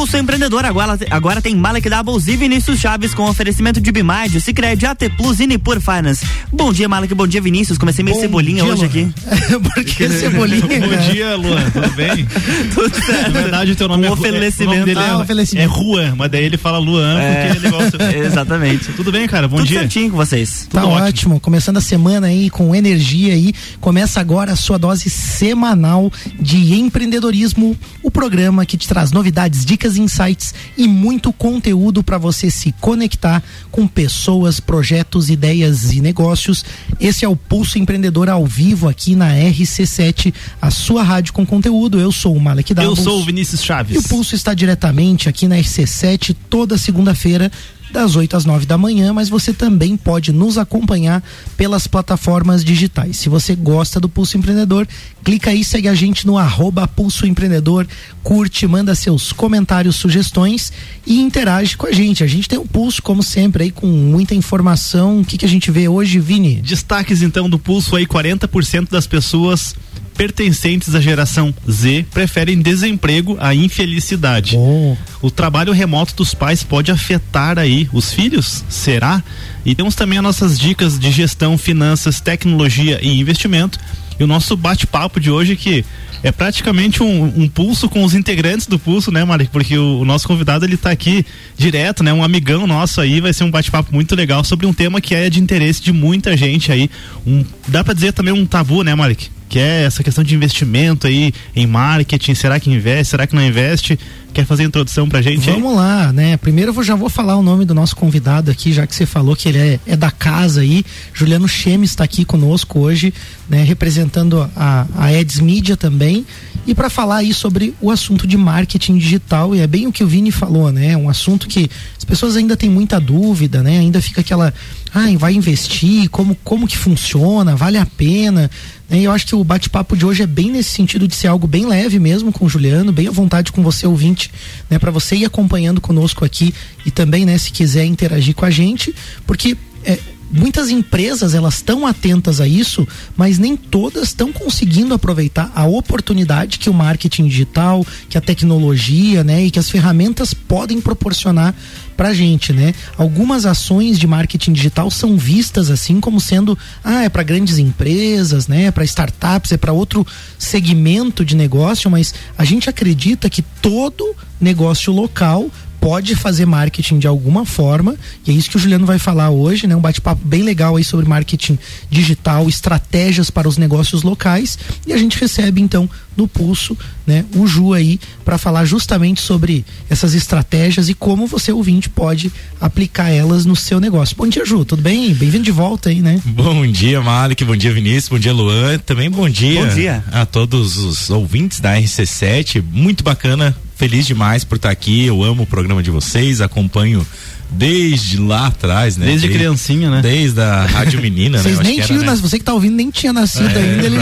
Pulso Empreendedor agora, agora tem Malek Doubles e Vinícius Chaves com oferecimento de Bimage, Cicred, AT Plus e Nipur Finance. Bom dia, Malek. Bom dia, Vinícius. Comecei meio bom cebolinha dia, hoje aqui. Por que cebolinha? bom dia, Luan. Tudo bem? Tudo certo. Na verdade, o teu nome, um é, oferecimento. nome dele ah, é, é Juan, mas daí ele fala Luan é, porque ele gosta. Exatamente. Tudo bem, cara? Bom Tudo dia. certinho com vocês. Tá Tudo ótimo. ótimo. Começando a semana aí com energia aí. Começa agora a sua dose semanal de empreendedorismo, o programa que te traz novidades, dicas, insights e muito conteúdo para você se conectar com pessoas, projetos, ideias e negócios. Esse é o Pulso Empreendedor ao vivo aqui na RC7, a sua rádio com conteúdo. Eu sou o Malek Davos. Eu sou o Vinícius Chaves. E o Pulso está diretamente aqui na RC7 toda segunda-feira das 8 às 9 da manhã, mas você também pode nos acompanhar pelas plataformas digitais. Se você gosta do Pulso Empreendedor, clica aí, segue a gente no arroba Pulso Empreendedor, curte, manda seus comentários, sugestões e interage com a gente. A gente tem um pulso, como sempre, aí com muita informação. O que, que a gente vê hoje, Vini? Destaques então do pulso aí, 40% das pessoas pertencentes à geração Z preferem desemprego à infelicidade. Oh. O trabalho remoto dos pais pode afetar aí os filhos? Será? E temos também as nossas dicas de gestão, finanças, tecnologia e investimento. E o nosso bate-papo de hoje que é praticamente um, um, pulso com os integrantes do pulso, né, Mari? Porque o, o, nosso convidado ele tá aqui direto, né? Um amigão nosso aí, vai ser um bate-papo muito legal sobre um tema que é de interesse de muita gente aí. Um, dá para dizer também um tabu, né, Malik? Que é essa questão de investimento aí em marketing. Será que investe? Será que não investe? Quer fazer a introdução pra gente? Vamos aí? lá, né? Primeiro eu já vou falar o nome do nosso convidado aqui, já que você falou que ele é, é da casa aí. Juliano Chemes está aqui conosco hoje, né? Representando a, a Eds Media também. E para falar aí sobre o assunto de marketing digital, e é bem o que o Vini falou, né? Um assunto que as pessoas ainda têm muita dúvida, né? Ainda fica aquela, ah, vai investir, como, como que funciona, vale a pena. E eu acho que o bate-papo de hoje é bem nesse sentido de ser algo bem leve mesmo com o Juliano, bem à vontade com você, ouvinte, né? para você ir acompanhando conosco aqui e também, né, se quiser interagir com a gente, porque é, muitas empresas elas estão atentas a isso, mas nem todas estão conseguindo aproveitar a oportunidade que o marketing digital, que a tecnologia, né, e que as ferramentas podem proporcionar pra gente, né? Algumas ações de marketing digital são vistas assim como sendo, ah, é para grandes empresas, né? É para startups, é para outro segmento de negócio, mas a gente acredita que todo negócio local pode fazer marketing de alguma forma, e é isso que o Juliano vai falar hoje, né? Um bate-papo bem legal aí sobre marketing digital, estratégias para os negócios locais, e a gente recebe então no pulso, né, o Ju aí para falar justamente sobre essas estratégias e como você ouvinte pode aplicar elas no seu negócio. Bom dia, Ju, tudo bem? Bem-vindo de volta aí, né? Bom dia, Malik, bom dia, Vinícius, bom dia, Luan, também bom dia. Bom dia a todos os ouvintes da RC7. Muito bacana feliz demais por estar aqui. Eu amo o programa de vocês, acompanho desde lá atrás, né? Desde, desde criancinha, né? Desde a Rádio Menina, né? Vocês né? nem tinham, né? você que tá ouvindo nem tinha nascido é. ainda. Ele...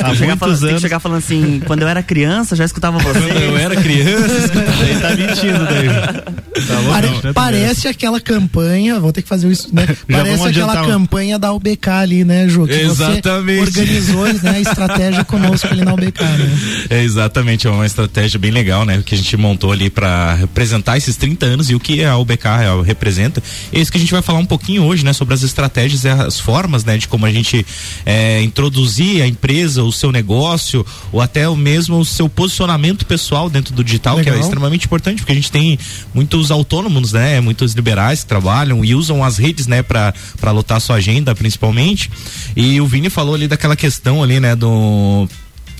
Há chegar falando, tem que chegar falando assim, quando eu era criança, já escutava você. Quando eu era criança, escutava. Ele tá mentindo daí. Tá bom, Pare, não, parece aquela campanha, vou ter que fazer isso, né? Parece aquela campanha da UBK ali, né, Ju? Que exatamente. organizou né, a estratégia conosco ali na UBK, né? É exatamente, é uma estratégia bem legal, né? Que a gente montou ali para representar esses 30 anos e o que a UBK Real representa. É isso que a gente vai falar um pouquinho hoje, né? Sobre as estratégias e as formas, né? De como a gente é, introduzir a empresa, o seu negócio, ou até o mesmo o seu posicionamento pessoal dentro do digital, Legal. que é extremamente importante, porque a gente tem muitos autônomos, né? Muitos liberais que trabalham e usam as redes, né? Para lotar sua agenda, principalmente. E o Vini falou ali daquela questão ali, né? Do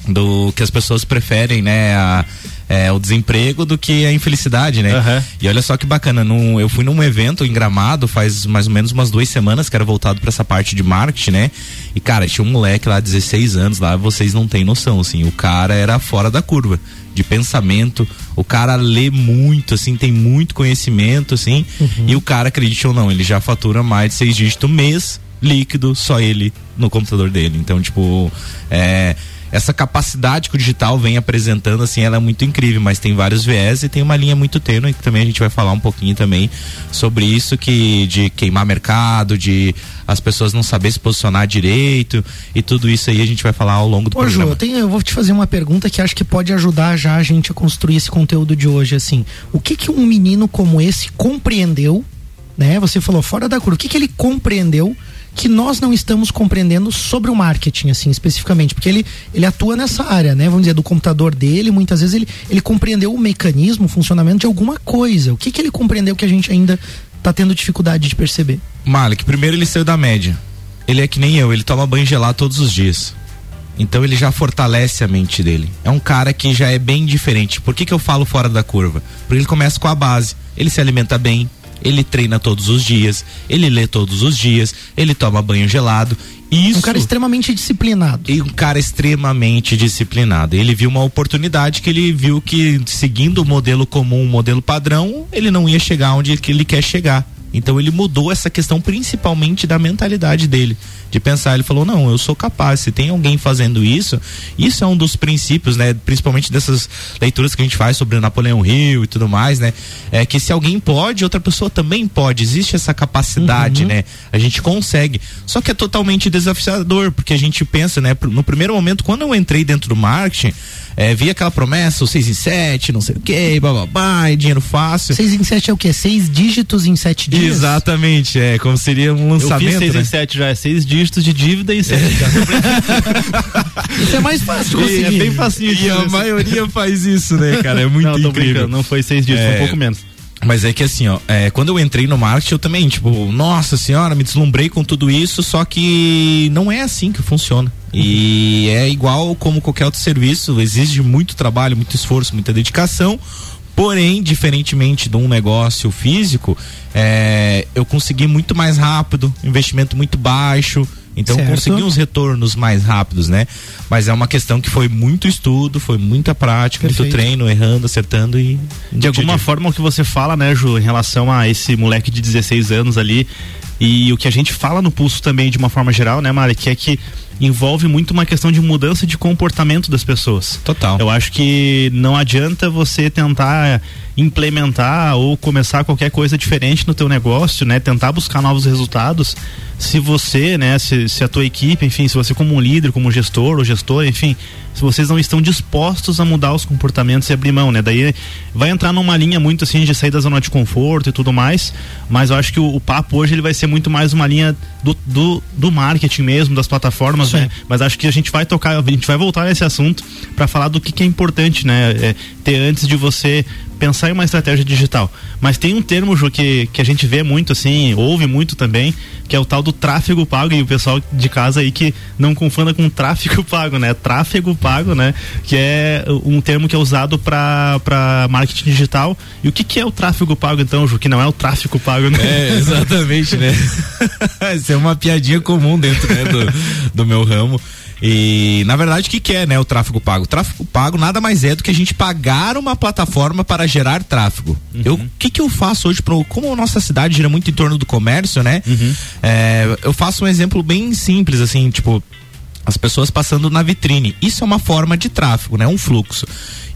do que as pessoas preferem, né, a, é, o desemprego do que a infelicidade, né? Uhum. E olha só que bacana, num, eu fui num evento em Gramado faz mais ou menos umas duas semanas que era voltado para essa parte de marketing, né? E cara, tinha um moleque lá, 16 anos lá, vocês não têm noção, assim, o cara era fora da curva de pensamento, o cara lê muito, assim, tem muito conhecimento, assim, uhum. e o cara, acredite ou não, ele já fatura mais de seis dígitos mês líquido, só ele no computador dele. Então, tipo, é essa capacidade que o digital vem apresentando, assim, ela é muito incrível, mas tem vários viés e tem uma linha muito tênue que também a gente vai falar um pouquinho também sobre isso que de queimar mercado, de as pessoas não saber se posicionar direito e tudo isso aí a gente vai falar ao longo do Ô, programa. Ju, eu, tenho, eu vou te fazer uma pergunta que acho que pode ajudar já a gente a construir esse conteúdo de hoje, assim. O que que um menino como esse compreendeu, né? Você falou fora da curva, o que que ele compreendeu que nós não estamos compreendendo sobre o marketing, assim, especificamente, porque ele, ele atua nessa área, né? Vamos dizer, do computador dele, muitas vezes ele, ele compreendeu o mecanismo, o funcionamento de alguma coisa. O que que ele compreendeu que a gente ainda está tendo dificuldade de perceber? Malik, primeiro ele saiu da média. Ele é que nem eu, ele toma banho gelado todos os dias. Então ele já fortalece a mente dele. É um cara que já é bem diferente. Por que, que eu falo fora da curva? Porque ele começa com a base. Ele se alimenta bem, ele treina todos os dias, ele lê todos os dias, ele toma banho gelado. Isso, um cara extremamente disciplinado. E um cara extremamente disciplinado. Ele viu uma oportunidade que ele viu que seguindo o modelo comum, o modelo padrão, ele não ia chegar onde ele quer chegar. Então ele mudou essa questão principalmente da mentalidade dele de pensar. Ele falou: não, eu sou capaz. Se tem alguém fazendo isso, isso é um dos princípios, né? Principalmente dessas leituras que a gente faz sobre Napoleão Hill e tudo mais, né? É que se alguém pode, outra pessoa também pode. Existe essa capacidade, uhum. né? A gente consegue. Só que é totalmente desafiador, porque a gente pensa, né? No primeiro momento, quando eu entrei dentro do marketing, é, via aquela promessa, o 6 em 7, não sei o que, bababá, e dinheiro fácil. 6 em 7 é o quê? Seis dígitos em sete dias? Exatamente, é, como seria um lançamento. Eu fiz 6 né? em 7 já, é seis dígitos de dívida e 7. É. isso é mais fácil conseguir. é bem fácil. E a maioria faz isso, né, cara? É muito não, incrível. Não foi seis dígitos, é... foi um pouco menos. Mas é que assim, ó, é, quando eu entrei no marketing, eu também, tipo, nossa senhora, me deslumbrei com tudo isso, só que não é assim que funciona. E é igual como qualquer outro serviço, exige muito trabalho, muito esforço, muita dedicação. Porém, diferentemente de um negócio físico, é, eu consegui muito mais rápido, investimento muito baixo, então certo. consegui uns retornos mais rápidos, né? Mas é uma questão que foi muito estudo, foi muita prática, Perfeito. muito treino, errando, acertando e. De alguma forma o que você fala, né, Ju, em relação a esse moleque de 16 anos ali, e o que a gente fala no pulso também de uma forma geral, né, Mari, que é que envolve muito uma questão de mudança de comportamento das pessoas. Total. Eu acho que não adianta você tentar implementar ou começar qualquer coisa diferente no teu negócio, né? Tentar buscar novos resultados. Se você, né, se, se a tua equipe, enfim, se você como um líder, como gestor ou gestor, enfim, se vocês não estão dispostos a mudar os comportamentos e abrir mão, né? Daí vai entrar numa linha muito assim de sair da zona de conforto e tudo mais, mas eu acho que o, o papo hoje ele vai ser muito mais uma linha do, do, do marketing mesmo, das plataformas, Sim. né? Mas acho que a gente vai tocar, a gente vai voltar nesse assunto para falar do que, que, é importante, né? É, ter antes de você pensar em uma estratégia digital. Mas tem um termo, Ju, que, que a gente vê muito assim, ouve muito também, que é o tal do tráfego pago, e o pessoal de casa aí que não confunda com tráfego pago, né? Tráfego pago, né? Que é um termo que é usado para marketing digital. E o que, que é o tráfego pago, então, Ju? Que não é o tráfego pago, né? É, exatamente, né? Isso é uma piadinha comum dentro né, do, do meu ramo. E na verdade o que, que é, né, o tráfego pago? O tráfego pago nada mais é do que a gente pagar uma plataforma para gerar tráfego. Uhum. Eu, o que que eu faço hoje pro, como a nossa cidade gira muito em torno do comércio, né? Uhum. É, eu faço um exemplo bem simples assim, tipo as pessoas passando na vitrine. Isso é uma forma de tráfego, né? Um fluxo.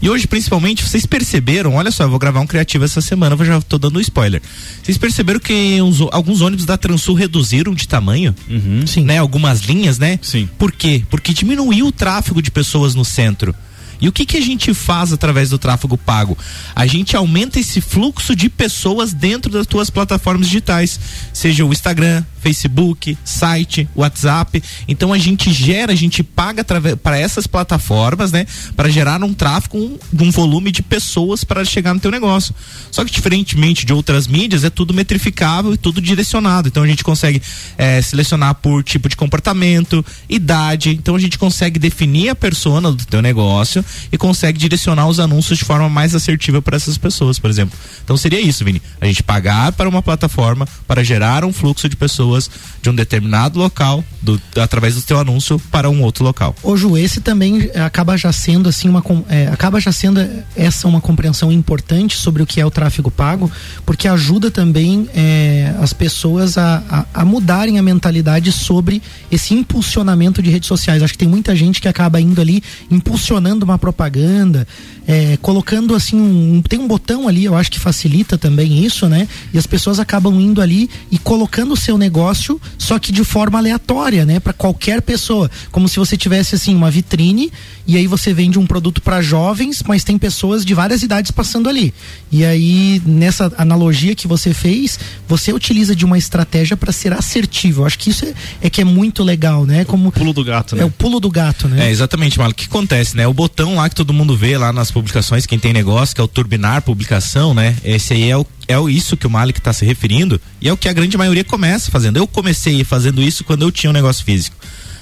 E hoje, principalmente, vocês perceberam, olha só, eu vou gravar um criativo essa semana, eu já tô dando spoiler. Vocês perceberam que uns, alguns ônibus da Transul reduziram de tamanho? Uhum. Sim. Né? Algumas linhas, né? Sim. Por quê? Porque diminuiu o tráfego de pessoas no centro. E o que, que a gente faz através do tráfego pago? A gente aumenta esse fluxo de pessoas dentro das tuas plataformas digitais, seja o Instagram, Facebook, site, WhatsApp. Então a gente gera, a gente paga para essas plataformas, né, para gerar um tráfego, um, um volume de pessoas para chegar no teu negócio. Só que diferentemente de outras mídias, é tudo metrificável e tudo direcionado. Então a gente consegue é, selecionar por tipo de comportamento, idade. Então a gente consegue definir a persona do teu negócio e consegue direcionar os anúncios de forma mais assertiva para essas pessoas, por exemplo. Então seria isso, Vini. A gente pagar para uma plataforma para gerar um fluxo de pessoas de um determinado local, do, através do seu anúncio, para um outro local. O Ju, esse também acaba já sendo assim uma é, acaba já sendo essa uma compreensão importante sobre o que é o tráfego pago, porque ajuda também é, as pessoas a, a, a mudarem a mentalidade sobre esse impulsionamento de redes sociais. Acho que tem muita gente que acaba indo ali impulsionando uma propaganda, é, colocando assim um, tem um botão ali, eu acho que facilita também isso, né? E as pessoas acabam indo ali e colocando o seu negócio, só que de forma aleatória, né? Para qualquer pessoa, como se você tivesse assim uma vitrine e aí você vende um produto para jovens, mas tem pessoas de várias idades passando ali. E aí nessa analogia que você fez, você utiliza de uma estratégia para ser assertivo. Eu acho que isso é, é, que é muito legal, né? Como o pulo do gato, né? É o pulo do gato, né? É exatamente, Malo. O que acontece, né? O botão lá que todo mundo vê lá nas publicações, quem tem negócio, que é o turbinar publicação, né? Esse aí é o é isso que o Malik está se referindo e é o que a grande maioria começa fazendo. Eu comecei fazendo isso quando eu tinha um negócio físico.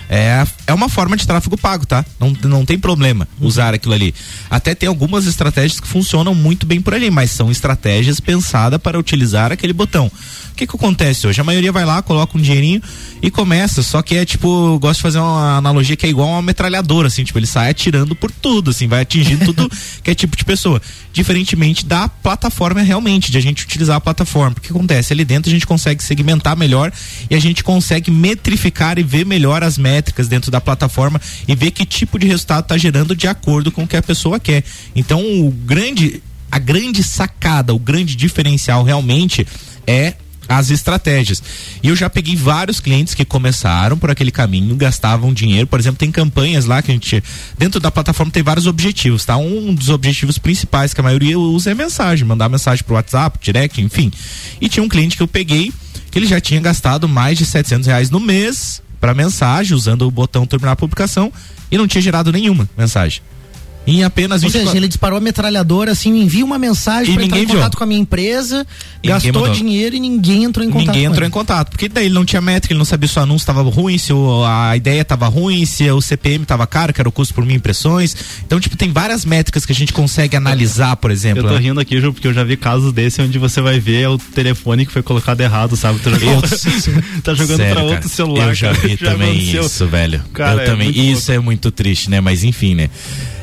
É, é uma forma de tráfego pago, tá? Não, não tem problema usar aquilo ali. Até tem algumas estratégias que funcionam muito bem por ali, mas são estratégias pensadas para utilizar aquele botão que que acontece hoje? A maioria vai lá, coloca um dinheirinho e começa, só que é tipo, eu gosto de fazer uma analogia que é igual uma metralhadora, assim, tipo, ele sai atirando por tudo, assim, vai atingindo tudo que é tipo de pessoa. Diferentemente da plataforma realmente, de a gente utilizar a plataforma. O que acontece? Ali dentro a gente consegue segmentar melhor e a gente consegue metrificar e ver melhor as métricas dentro da plataforma e ver que tipo de resultado está gerando de acordo com o que a pessoa quer. Então, o grande a grande sacada, o grande diferencial realmente é as estratégias. E eu já peguei vários clientes que começaram por aquele caminho, gastavam dinheiro, por exemplo, tem campanhas lá que a gente dentro da plataforma tem vários objetivos, tá? Um dos objetivos principais que a maioria usa é mensagem, mandar mensagem pro WhatsApp, direct, enfim. E tinha um cliente que eu peguei que ele já tinha gastado mais de 700 reais no mês para mensagem, usando o botão terminar a publicação e não tinha gerado nenhuma mensagem em apenas 24... Ou seja, ele disparou a metralhadora assim, envia uma mensagem para entrar em contato com a minha empresa, e gastou dinheiro e ninguém entrou em contato. Ninguém entrou em contato, porque daí ele não tinha métrica, ele não sabia se o anúncio estava ruim, se o, a ideia estava ruim, se o CPM estava caro, que era o custo por mil impressões. Então, tipo, tem várias métricas que a gente consegue analisar, por exemplo. Eu tô né? rindo aqui, Ju, porque eu já vi casos desse onde você vai ver o telefone que foi colocado errado, sabe? Tá jogando, tá jogando Sério, pra outro cara, celular. Eu já vi já também aconteceu. isso, velho. Cara, eu é também. Isso louco. é muito triste, né? Mas enfim, né?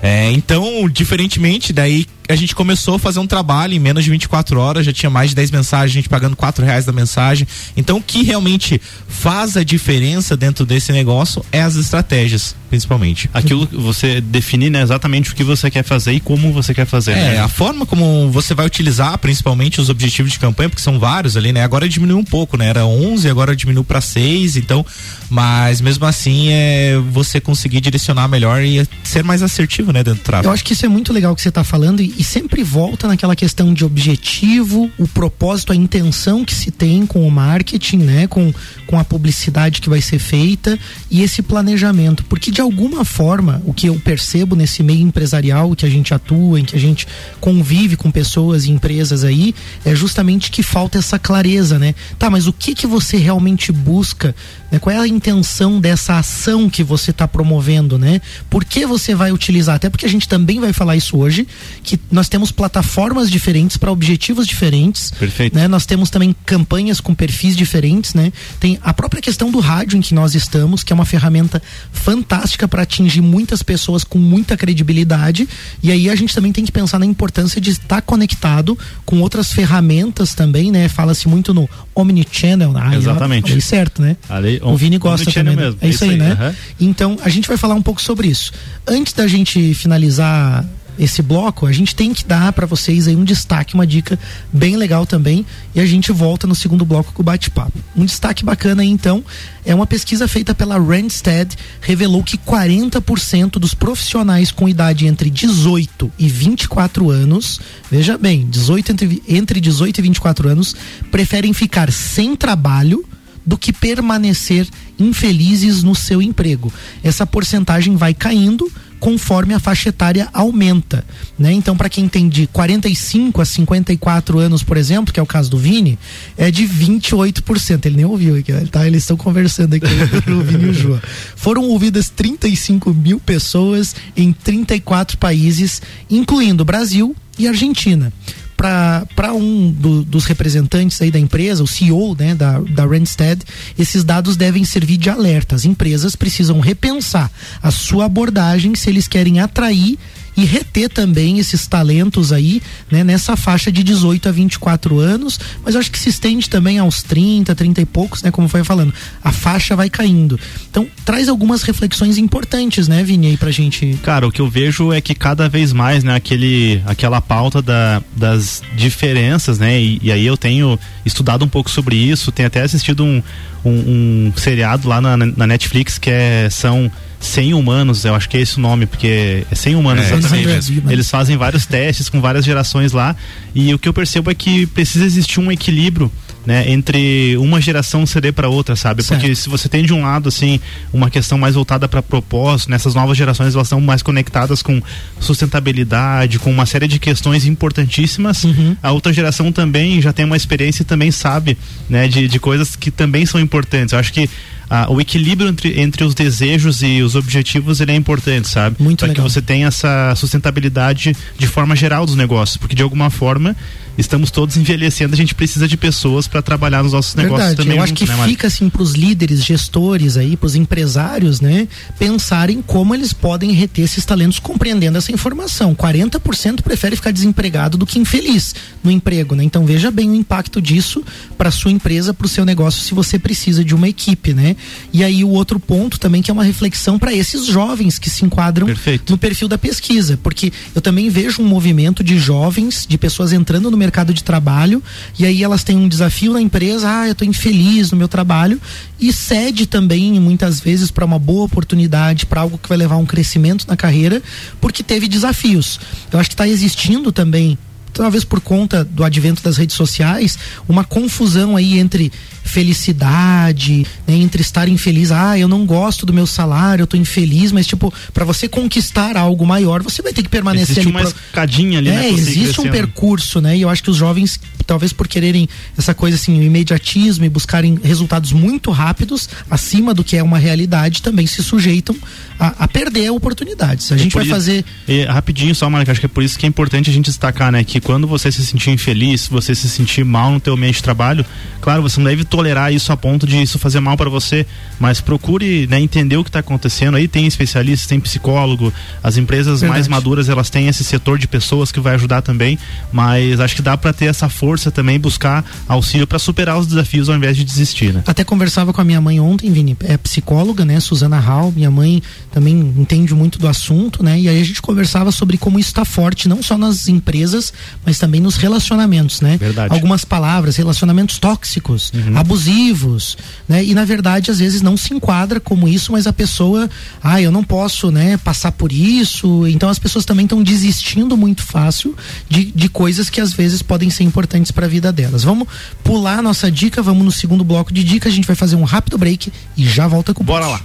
É, então, diferentemente, daí a gente começou a fazer um trabalho em menos de 24 horas, já tinha mais de 10 mensagens, a gente pagando 4 reais da mensagem. Então, o que realmente faz a diferença dentro desse negócio é as estratégias, principalmente. Aquilo que você definir né, exatamente o que você quer fazer e como você quer fazer. É, né? a forma como você vai utilizar, principalmente os objetivos de campanha, porque são vários ali, né? Agora diminuiu um pouco, né? Era 11, agora diminuiu para 6, então, mas mesmo assim é você conseguir direcionar melhor e ser mais assertivo, né, dentro do tráfego. Eu acho que isso é muito legal que você está falando e, e sempre volta naquela questão de objetivo, o propósito, a intenção que se tem com o marketing, né, com, com a publicidade que vai ser feita e esse planejamento, porque de alguma forma o que eu percebo nesse meio empresarial que a gente atua, em que a gente convive com pessoas e empresas aí, é justamente que falta essa clareza, né? Tá, mas o que que você realmente busca? Né? Qual é a intenção dessa ação que você está promovendo, né? Por que você vai utilizar? Até porque a gente também vai falar isso hoje, que nós temos plataformas diferentes para objetivos diferentes. Perfeito. Né? Nós temos também campanhas com perfis diferentes, né? Tem a própria questão do rádio em que nós estamos, que é uma ferramenta fantástica para atingir muitas pessoas com muita credibilidade. E aí a gente também tem que pensar na importância de estar conectado com outras ferramentas também, né? Fala-se muito no omnichannel, na área. Exatamente. Falei certo, né? Ali, o Vini gosta também. Mesmo. É, isso aí, aí né? Uhum. Então, a gente vai falar um pouco sobre isso. Antes da gente finalizar esse bloco, a gente tem que dar para vocês aí um destaque, uma dica bem legal também, e a gente volta no segundo bloco com o bate-papo. Um destaque bacana aí, então, é uma pesquisa feita pela Randstad, revelou que 40% dos profissionais com idade entre 18 e 24 anos, veja bem, 18 entre, entre 18 e 24 anos, preferem ficar sem trabalho do que permanecer infelizes no seu emprego. Essa porcentagem vai caindo conforme a faixa etária aumenta, né? Então, para quem tem de 45 a 54 anos, por exemplo, que é o caso do Vini, é de 28%. Ele nem ouviu aqui, tá? Eles estão conversando aqui, o Vini e o João. Foram ouvidas 35 mil pessoas em 34 países, incluindo Brasil e Argentina para um do, dos representantes aí da empresa, o CEO né, da, da Randstad, esses dados devem servir de alerta. As empresas precisam repensar a sua abordagem se eles querem atrair e reter também esses talentos aí, né, nessa faixa de 18 a 24 anos, mas eu acho que se estende também aos 30, 30 e poucos, né, como foi falando. A faixa vai caindo. Então, traz algumas reflexões importantes, né, Vini, aí pra gente. Cara, o que eu vejo é que cada vez mais, né, aquele aquela pauta da, das diferenças, né, e, e aí eu tenho estudado um pouco sobre isso, tenho até assistido um, um, um seriado lá na, na Netflix que é são 100 humanos, eu acho que é esse o nome, porque é 100 humanos é, exatamente. Eles fazem vários testes com várias gerações lá e o que eu percebo é que precisa existir um equilíbrio né, entre uma geração ceder para outra, sabe? Certo. Porque se você tem de um lado assim uma questão mais voltada para propósito, nessas novas gerações elas estão mais conectadas com sustentabilidade, com uma série de questões importantíssimas. Uhum. A outra geração também já tem uma experiência e também sabe, né, de, de coisas que também são importantes. Eu acho que ah, o equilíbrio entre, entre os desejos e os objetivos ele é importante, sabe? Muito Para que você tenha essa sustentabilidade de forma geral dos negócios, porque de alguma forma estamos todos envelhecendo, a gente precisa de pessoas para trabalhar nos nossos Verdade, negócios também. Eu acho que né, fica assim para os líderes, gestores aí, para os empresários, né, pensarem como eles podem reter esses talentos compreendendo essa informação. 40% prefere ficar desempregado do que infeliz no emprego, né? Então veja bem o impacto disso para sua empresa, para o seu negócio, se você precisa de uma equipe, né? E aí o outro ponto também que é uma reflexão para esses jovens que se enquadram Perfeito. no perfil da pesquisa, porque eu também vejo um movimento de jovens, de pessoas entrando no mercado de trabalho e aí elas têm um desafio na empresa, ah, eu estou infeliz no meu trabalho e cede também muitas vezes para uma boa oportunidade, para algo que vai levar um crescimento na carreira, porque teve desafios. Eu acho que está existindo também talvez por conta do advento das redes sociais, uma confusão aí entre felicidade, né, entre estar infeliz, ah, eu não gosto do meu salário, eu tô infeliz, mas tipo, para você conquistar algo maior, você vai ter que permanecer existe ali. uma pro... escadinha ali, é, né? Existe um percurso, né? E eu acho que os jovens, talvez por quererem essa coisa assim, o imediatismo e buscarem resultados muito rápidos, acima do que é uma realidade, também se sujeitam a, a perder oportunidades. A gente vai isso, fazer. E, rapidinho só, Marca, acho que é por isso que é importante a gente destacar, né? Que quando você se sentir infeliz, você se sentir mal no teu ambiente de trabalho, claro, você não deve tolerar isso a ponto de isso fazer mal para você, mas procure né, entender o que está acontecendo. Aí tem especialistas, tem psicólogo, as empresas Verdade. mais maduras elas têm esse setor de pessoas que vai ajudar também, mas acho que dá para ter essa força também buscar auxílio para superar os desafios ao invés de desistir. Né? Até conversava com a minha mãe ontem, Vini, é psicóloga, né, Suzana Hall, minha mãe também entende muito do assunto, né? E aí a gente conversava sobre como isso está forte não só nas empresas, mas também nos relacionamentos, né? Verdade. Algumas palavras, relacionamentos tóxicos, uhum. Abusivos, né? E na verdade às vezes não se enquadra como isso, mas a pessoa, ah, eu não posso, né, passar por isso. Então as pessoas também estão desistindo muito fácil de, de coisas que às vezes podem ser importantes para a vida delas. Vamos pular a nossa dica, vamos no segundo bloco de dica, a gente vai fazer um rápido break e já volta com o Bora lá.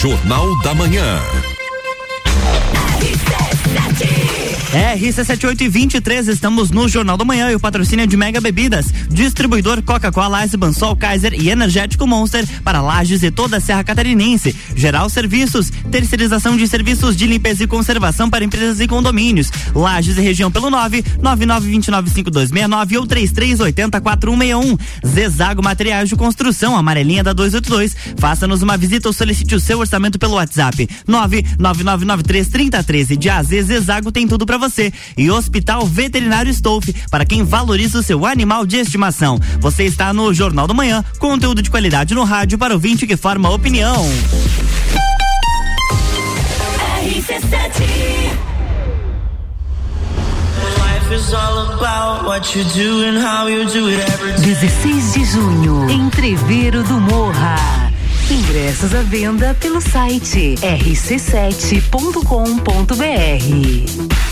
Jornal da Manhã. RC7823, estamos no Jornal da Manhã e o patrocínio de Mega Bebidas, distribuidor Coca-Cola, Ice Bansol, Kaiser e Energético Monster para Lages e toda a Serra Catarinense. Geral Serviços, terceirização de serviços de limpeza e conservação para empresas e condomínios. Lages e região pelo 9 99295269 ou 33804161. Zezago Materiais de Construção, amarelinha da 282. Faça-nos uma visita ou solicite o seu orçamento pelo WhatsApp 999933013. De AZ Zezago tem tudo para você. E Hospital Veterinário Stolf, para quem valoriza o seu animal de estimação. Você está no Jornal do Manhã, conteúdo de qualidade no rádio para o vinte que forma opinião. RC7 16 de junho, Entreveiro do Morra. Ingressos à venda pelo site rc7.com.br.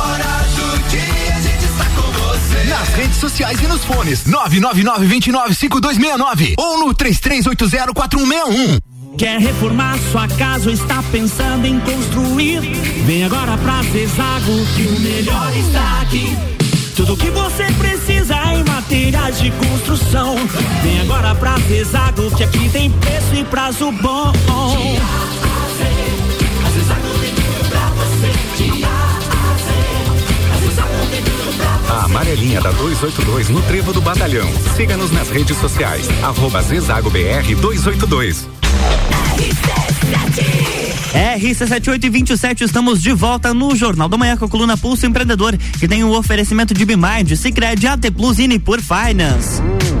sociais e nos fones 999 29 5269 ou no 33804161. Quer reformar sua casa ou está pensando em construir? Vem agora pra Zezago que o melhor está aqui. Tudo que você precisa em materiais de construção. Vem agora pra Zezago que aqui tem preço e prazo bom. A amarelinha da 282 no Trevo do Batalhão. Siga-nos nas redes sociais. Arroba Zezago BR 282. RC7827, estamos de volta no Jornal da Manhã com a coluna Pulso Empreendedor, que tem o um oferecimento de Bimind, Cicred, AT Plus e Nipur Finance. A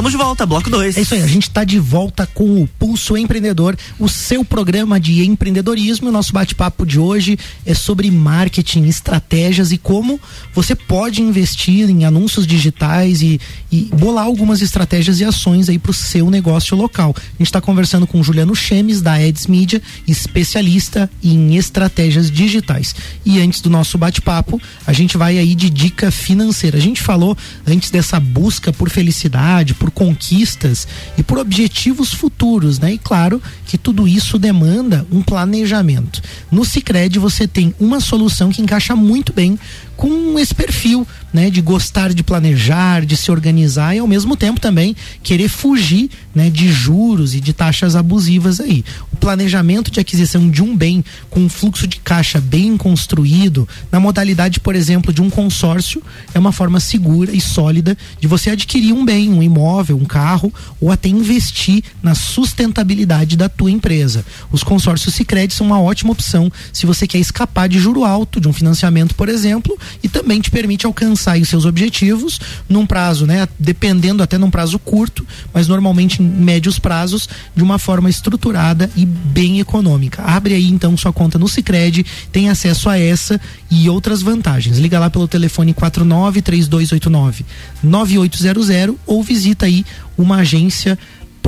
Estamos de volta, bloco 2. É isso aí, a gente está de volta com o Pulso Empreendedor, o seu programa de empreendedorismo. O nosso bate-papo de hoje é sobre marketing, estratégias e como você pode investir em anúncios digitais e, e bolar algumas estratégias e ações aí para o seu negócio local. A gente está conversando com Juliano Chemes, da Eds Media, especialista em estratégias digitais. E antes do nosso bate-papo, a gente vai aí de dica financeira. A gente falou antes dessa busca por felicidade, por conquistas e por objetivos futuros, né? E claro que tudo isso demanda um planejamento. No Sicredi você tem uma solução que encaixa muito bem com esse perfil, né, de gostar de planejar, de se organizar e ao mesmo tempo também querer fugir, né, de juros e de taxas abusivas aí. O planejamento de aquisição de um bem com um fluxo de caixa bem construído, na modalidade, por exemplo, de um consórcio, é uma forma segura e sólida de você adquirir um bem, um imóvel, um carro ou até investir na sustentabilidade da tua empresa. Os consórcios Sicredi são uma ótima opção se você quer escapar de juro alto de um financiamento, por exemplo, e também te permite alcançar os seus objetivos num prazo, né, dependendo até num prazo curto, mas normalmente em médios prazos, de uma forma estruturada e bem econômica. Abre aí então sua conta no Sicredi, tem acesso a essa e outras vantagens. Liga lá pelo telefone 49 3289 9800 ou visita aí uma agência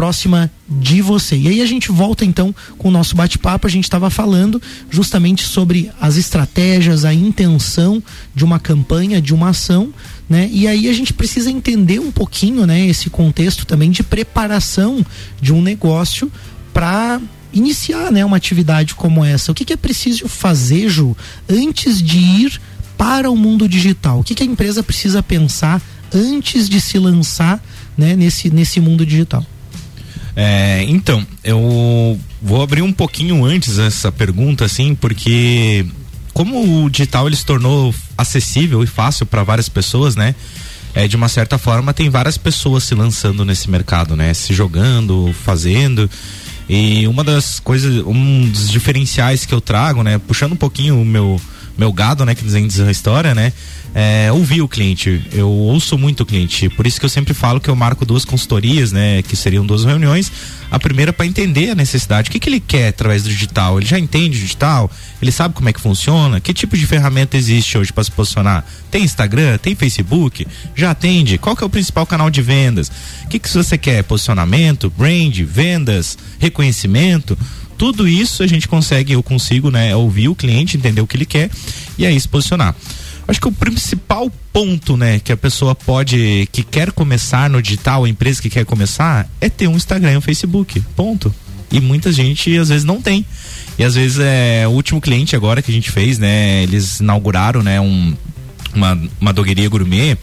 próxima de você. E aí a gente volta então com o nosso bate-papo. A gente estava falando justamente sobre as estratégias, a intenção de uma campanha, de uma ação, né? E aí a gente precisa entender um pouquinho, né, esse contexto também de preparação de um negócio para iniciar, né, uma atividade como essa. O que, que é preciso fazer, Ju, antes de ir para o mundo digital? O que, que a empresa precisa pensar antes de se lançar, né, nesse nesse mundo digital? É, então, eu vou abrir um pouquinho antes essa pergunta, assim, porque como o digital ele se tornou acessível e fácil para várias pessoas, né? É, de uma certa forma tem várias pessoas se lançando nesse mercado, né? Se jogando, fazendo. E uma das coisas, um dos diferenciais que eu trago, né? Puxando um pouquinho o meu, meu gado, né? Que diz a história, né? é, ouvir o cliente. Eu ouço muito o cliente. Por isso que eu sempre falo que eu marco duas consultorias, né? Que seriam duas reuniões. A primeira para entender a necessidade. O que, que ele quer através do digital? Ele já entende digital? Ele sabe como é que funciona? Que tipo de ferramenta existe hoje para se posicionar? Tem Instagram? Tem Facebook? Já atende? Qual que é o principal canal de vendas? O que, que você quer? Posicionamento, brand, vendas, reconhecimento? Tudo isso a gente consegue, eu consigo, né? Ouvir o cliente, entender o que ele quer e aí se posicionar. Acho que o principal ponto, né, que a pessoa pode, que quer começar no digital, a empresa que quer começar, é ter um Instagram e um Facebook. Ponto. E muita gente às vezes não tem. E às vezes é o último cliente agora que a gente fez, né? Eles inauguraram, né, um, uma, uma dogueria gourmet.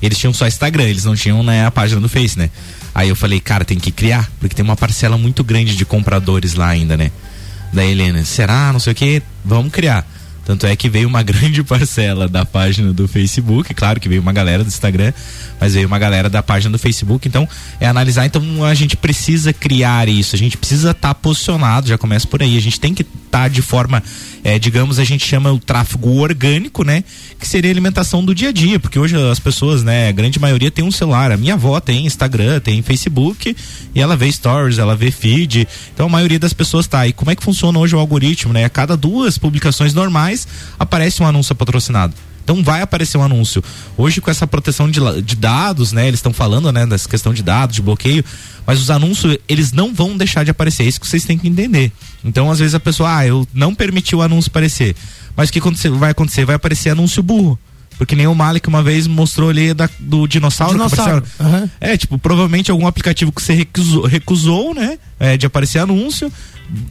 Eles tinham só Instagram, eles não tinham né, a página do Face, né? Aí eu falei, cara, tem que criar, porque tem uma parcela muito grande de compradores lá ainda, né? Da Helena, será? Não sei o que, vamos criar. Tanto é que veio uma grande parcela da página do Facebook, claro que veio uma galera do Instagram, mas veio uma galera da página do Facebook. Então, é analisar. Então, a gente precisa criar isso, a gente precisa estar tá posicionado, já começa por aí. A gente tem que estar tá de forma, é, digamos, a gente chama o tráfego orgânico, né? Que seria a alimentação do dia a dia, porque hoje as pessoas, né, a grande maioria tem um celular. A minha avó tem Instagram, tem Facebook, e ela vê stories, ela vê feed. Então, a maioria das pessoas tá. E como é que funciona hoje o algoritmo, né? A cada duas publicações normais aparece um anúncio patrocinado. Então vai aparecer um anúncio. Hoje com essa proteção de, de dados, né? Eles estão falando, né, dessa questão de dados, de bloqueio, mas os anúncios, eles não vão deixar de aparecer. É isso que vocês têm que entender. Então, às vezes a pessoa, ah, eu não permiti o anúncio aparecer. Mas o que vai acontecer? Vai aparecer anúncio burro. Porque nem o Malik uma vez mostrou ali da, do dinossauro. dinossauro. Uhum. É, tipo, provavelmente algum aplicativo que você recusou, recusou né? É, de aparecer anúncio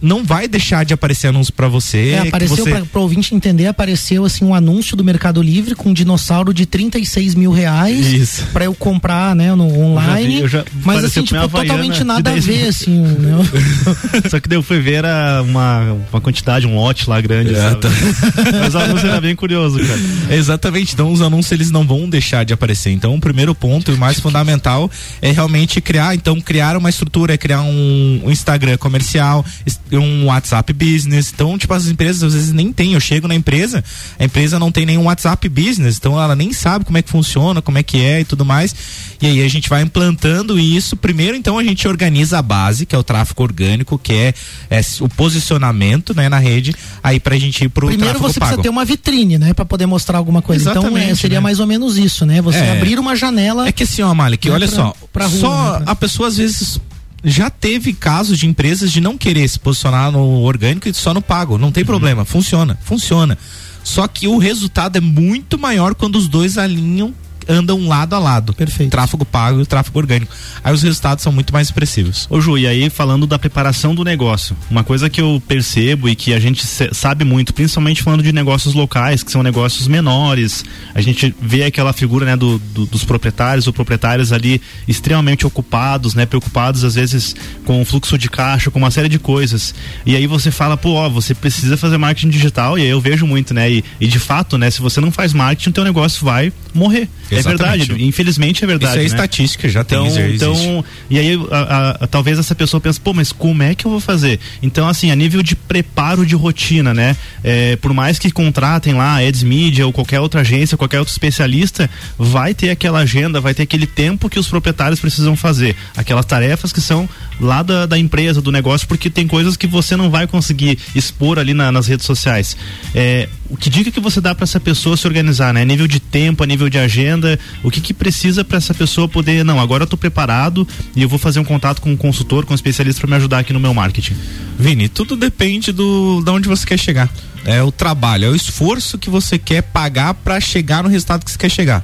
não vai deixar de aparecer anúncio para você. É, apareceu você... para o ouvinte entender, apareceu assim um anúncio do Mercado Livre com um dinossauro de 36 mil reais para eu comprar, né, no online. Eu já vi, eu já mas assim, tipo, totalmente nada a ver, assim, né? Só que daí eu fui ver era uma, uma quantidade, um lote lá grande. É, tá. mas o anúncio era bem curioso, cara. exatamente. Então os anúncios eles não vão deixar de aparecer. Então o primeiro ponto e o mais fundamental é realmente criar, então criar uma estrutura, é criar um, um Instagram comercial, um WhatsApp Business. Então, tipo, as empresas às vezes nem tem. Eu chego na empresa, a empresa não tem nenhum WhatsApp Business, então ela nem sabe como é que funciona, como é que é e tudo mais. E aí a gente vai implantando isso. Primeiro, então, a gente organiza a base, que é o tráfego orgânico, que é, é o posicionamento né, na rede, aí pra gente ir pro Primeiro você pago. precisa ter uma vitrine, né? Pra poder mostrar alguma coisa. Então, Exatamente, então é, seria né? mais ou menos isso, né? Você é. abrir uma janela. É que assim, ó, Malik, né, olha pra, só. Pra rua, só né, a pessoa às vezes já teve casos de empresas de não querer se posicionar no orgânico e só no pago. Não tem uhum. problema, funciona, funciona. Só que o resultado é muito maior quando os dois alinham andam lado a lado. Perfeito. Tráfego pago e o tráfego orgânico. Aí os resultados são muito mais expressivos. Ô Ju, e aí falando da preparação do negócio, uma coisa que eu percebo e que a gente sabe muito, principalmente falando de negócios locais, que são negócios menores, a gente vê aquela figura, né, do, do dos proprietários ou proprietários ali extremamente ocupados, né, preocupados às vezes com o fluxo de caixa, com uma série de coisas. E aí você fala, pô, ó, você precisa fazer marketing digital, e aí eu vejo muito, né, e, e de fato, né, se você não faz marketing, o teu negócio vai morrer. É verdade, infelizmente é verdade. Isso é né? estatística, já então, tem. Então, e aí a, a, a, talvez essa pessoa pense, pô, mas como é que eu vou fazer? Então, assim, a nível de preparo de rotina, né? É, por mais que contratem lá Eds Media ou qualquer outra agência, qualquer outro especialista, vai ter aquela agenda, vai ter aquele tempo que os proprietários precisam fazer, aquelas tarefas que são lá da, da empresa, do negócio, porque tem coisas que você não vai conseguir expor ali na, nas redes sociais. É, o que dica que você dá para essa pessoa se organizar, né? Nível de tempo, a nível de agenda, o que que precisa para essa pessoa poder, não, agora eu tô preparado e eu vou fazer um contato com um consultor, com um especialista para me ajudar aqui no meu marketing. Vini, tudo depende do de onde você quer chegar. É o trabalho, é o esforço que você quer pagar para chegar no resultado que você quer chegar.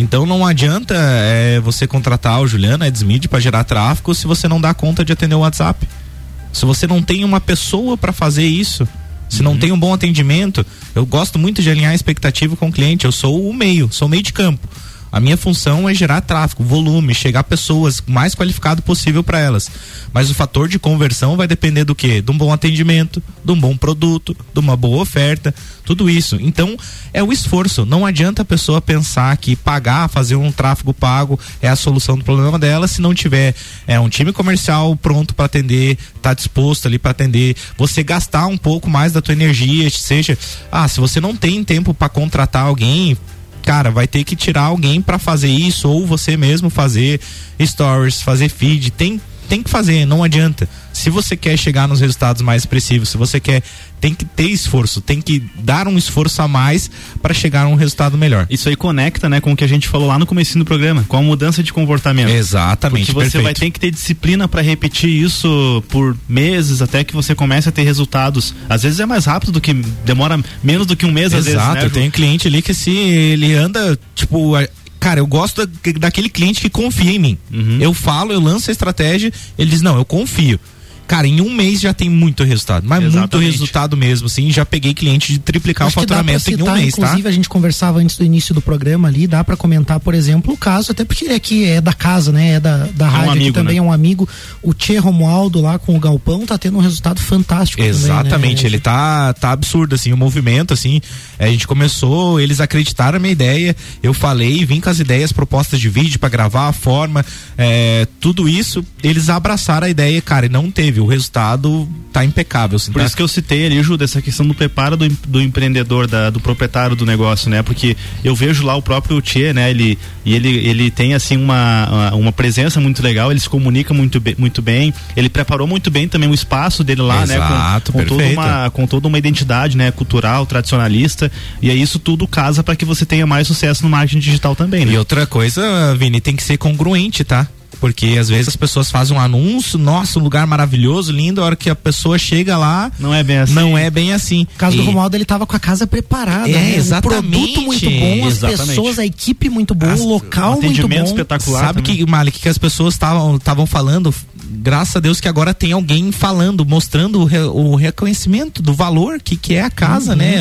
Então não adianta é, você contratar o Juliano, a Edsmid para gerar tráfego se você não dá conta de atender o WhatsApp. Se você não tem uma pessoa para fazer isso, se não tem um bom atendimento, eu gosto muito de alinhar a expectativa com o cliente. Eu sou o meio, sou o meio de campo. A minha função é gerar tráfego, volume, chegar pessoas mais qualificado possível para elas. Mas o fator de conversão vai depender do quê? De um bom atendimento, de um bom produto, de uma boa oferta, tudo isso. Então, é o esforço. Não adianta a pessoa pensar que pagar, fazer um tráfego pago é a solução do problema dela se não tiver é, um time comercial pronto para atender, tá disposto ali para atender, você gastar um pouco mais da tua energia, seja, ah, se você não tem tempo para contratar alguém, cara, vai ter que tirar alguém para fazer isso ou você mesmo fazer stories, fazer feed, tem tem que fazer, não adianta. Se você quer chegar nos resultados mais expressivos, se você quer, tem que ter esforço, tem que dar um esforço a mais para chegar a um resultado melhor. Isso aí conecta, né, com o que a gente falou lá no começo do programa, com a mudança de comportamento. Exatamente. Porque você perfeito. vai ter que ter disciplina para repetir isso por meses até que você comece a ter resultados. Às vezes é mais rápido do que demora menos do que um mês Exato, às vezes, né, eu Ju? tenho cliente ali que se ele anda, tipo, cara, eu gosto da- daquele cliente que confia em mim. Uhum. Eu falo, eu lanço a estratégia, ele diz, não, eu confio. Cara, em um mês já tem muito resultado, mas muito Exatamente. resultado mesmo, assim, já peguei cliente de triplicar Acho o faturamento em um citar, mês, tá? inclusive a gente conversava antes do início do programa ali, dá pra comentar, por exemplo, o caso, até porque ele aqui é da casa, né? É da, da rádio, aqui amigo, também né? é um amigo. O Tchê Romualdo lá com o Galpão tá tendo um resultado fantástico Exatamente, também, né? ele tá, tá absurdo, assim, o movimento, assim, a gente começou, eles acreditaram na minha ideia, eu falei, vim com as ideias, propostas de vídeo pra gravar, a forma, é, tudo isso, eles abraçaram a ideia, cara, e não teve, o resultado tá impecável, assim, Por tá? isso que eu citei ali, Ju, dessa questão do preparo do, do empreendedor, da- do proprietário do negócio, né? Porque eu vejo lá o próprio Tchê, né? Ele, e ele, ele tem, assim, uma, uma, presença muito legal, ele se comunica muito, be- muito bem, ele preparou muito bem também o espaço dele lá, Exato, né? Com, com, toda perfeito. uma, com toda uma identidade, né? Cultural, tradicionalista, e aí isso tudo casa para que você tenha mais sucesso no marketing digital também, né? E outra coisa, Vini, tem que ser congruente, tá? Porque às vezes as pessoas fazem um anúncio, nossa, um lugar maravilhoso, lindo, a hora que a pessoa chega lá, não é bem assim. Não é bem assim. O caso E- do Romualdo, ele tava com a casa preparada, É, né? exatamente. Um produto muito bom, as Exatamente. pessoas, a equipe muito boa, o local muito bom. Sabe que, Malik, que as pessoas estavam estavam falando, graças a Deus que agora tem alguém falando, mostrando o, re- o reconhecimento do valor que, que é a casa, Uhum. né?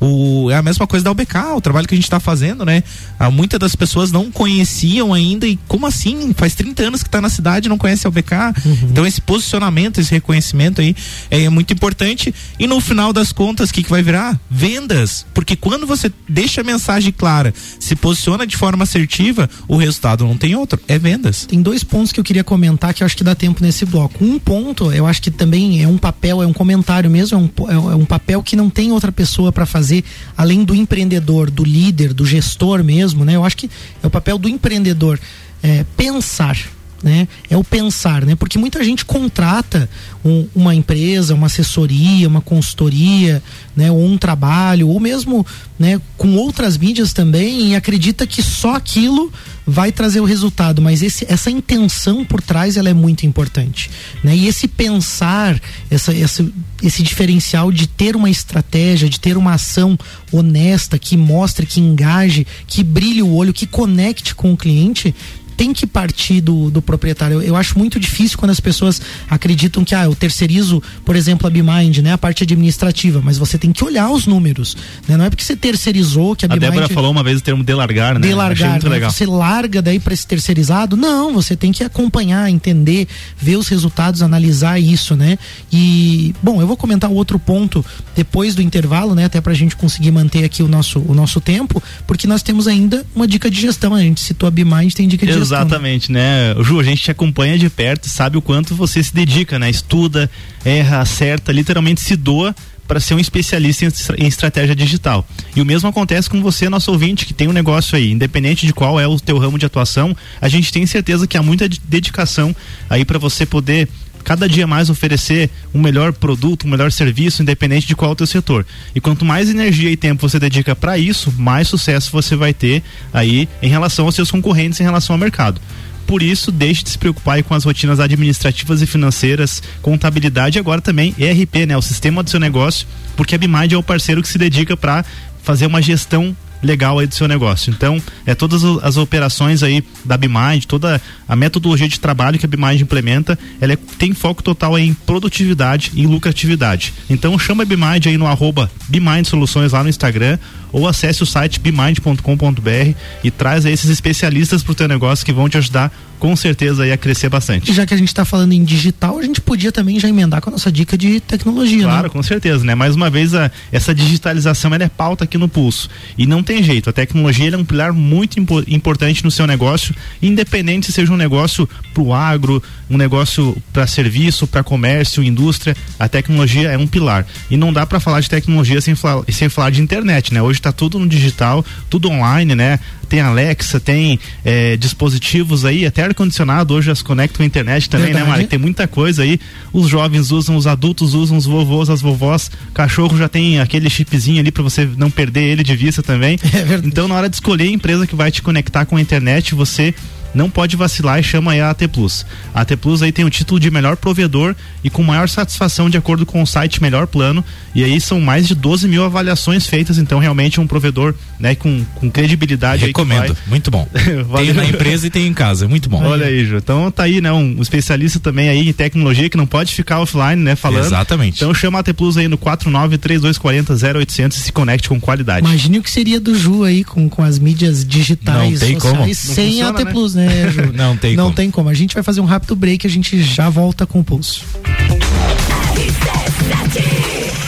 O, o- é a mesma coisa da UBK, o trabalho que a gente está fazendo, né? Ah, muitas das pessoas não conheciam ainda e como assim? Faz 30 anos que está na cidade e não conhece a UBK. Uhum. Então esse posicionamento, esse reconhecimento aí é muito importante e no final das contas, o que, que vai virar? Vendas. Porque quando você deixa a mensagem clara, se posiciona de forma assertiva, o resultado não tem outro, é vendas. Tem dois pontos que eu queria comentar que eu acho que dá tempo nesse bloco. Um ponto, eu acho que também é um papel, é um comentário mesmo, é um, é um- é um papel que não tem outra pessoa para fazer além do empreendedor, do líder, do gestor mesmo, né? Eu acho que é o papel do empreendedor é, pensar. Né? É o pensar, né? Porque muita gente contrata um- uma empresa, uma assessoria, uma consultoria, né? Ou um trabalho, ou mesmo, né? Com outras mídias também e acredita que só aquilo vai trazer o resultado, mas esse, essa intenção por trás ela é muito importante, né? E esse pensar, essa, essa, esse diferencial de ter uma estratégia, de ter uma ação honesta que mostre, que engaje, que brilhe o olho, que conecte com o cliente, tem que partir do, do proprietário. Eu, eu acho muito difícil quando as pessoas acreditam que ah, eu terceirizo, por exemplo, a BeMind, né, a parte administrativa, mas você tem que olhar os números, né? Não é porque você terceirizou que a, A Débora falou uma vez o termo delargar, né? Delargar, né? legal. você larga daí para esse terceirizado? Não, você tem que acompanhar, entender, ver os resultados, analisar isso, né? E bom, eu vou comentar o outro ponto depois do intervalo, né? Até pra gente conseguir manter aqui o nosso o nosso tempo, porque nós temos ainda uma dica de gestão, a gente citou a BeMind, tem dica de gestão. Exatamente, né? Ju, a gente te acompanha de perto, sabe o quanto você se dedica, né? Estuda, erra, acerta, literalmente se doa para ser um especialista em, estra- em estratégia digital. E o mesmo acontece com você, nosso ouvinte, que tem um negócio aí, independente de qual é o teu ramo de atuação, a gente tem certeza que há muita de- dedicação aí para você poder cada dia mais oferecer um melhor produto, um melhor serviço, independente de qual é o teu setor. E quanto mais energia e tempo você dedica para isso, mais sucesso você vai ter aí em relação aos seus concorrentes, em relação ao mercado. Por isso, deixe de se preocupar com as rotinas administrativas e financeiras, contabilidade e agora também ERP, né, o sistema do seu negócio, porque a Bimind é o parceiro que se dedica para fazer uma gestão legal aí do seu negócio. Então, é todas as operações aí da Bimind, toda a metodologia de trabalho que a Bimind implementa, ela é- tem foco total em produtividade e lucratividade. Então, chama a Bimind aí no arroba Bimind Soluções lá no Instagram ou acesse o site bimind.com.br e traz aí esses especialistas pro teu negócio que vão te ajudar com certeza aí a crescer bastante. Já que a gente está falando em digital, a gente podia também já emendar com a nossa dica de tecnologia, Claro, né? com certeza, né? Mais uma vez, a- essa digitalização ela é pauta aqui no pulso. E não tem jeito, a tecnologia é um pilar muito impo- importante no seu negócio, independente se seja um negócio pro agro, um negócio para serviço, para comércio, indústria, a tecnologia é um pilar. E não dá para falar de tecnologia sem falar, sem falar de internet, né? Hoje tá tudo no digital, tudo online, né? Tem Alexa, tem eh, dispositivos aí, até ar-condicionado hoje já se conecta com a internet também, Verdade. né, Mari? Tem muita coisa aí. Os jovens usam, os adultos usam, os vovôs, as vovós. Cachorro já tem aquele chipzinho ali para você não perder ele de vista também. então, na hora de escolher a empresa que vai te conectar com a internet, você não pode vacilar e chama aí a AT Plus. A AT Plus aí tem o título de melhor provedor e com maior satisfação de acordo com o site Melhor Plano. E aí são mais de 12 mil avaliações feitas, então realmente é um provedor né, com, com credibilidade. aí que Recomendo, vai- muito bom. Tem na empresa e tem em casa, muito bom. Olha aí, Ju. Então tá aí, né? Um especialista também aí em tecnologia que não pode ficar offline, né? Falando. Exatamente. Então chama a T Plus aí no 493240 e se conecte com qualidade. Imagine o que seria do Ju aí com, com as mídias digitais Não tem como. sociais Não sem funciona, a T né? Né, Ju? Não tem Não como. tem como. A gente vai fazer um rápido break, a gente já volta com o pulso.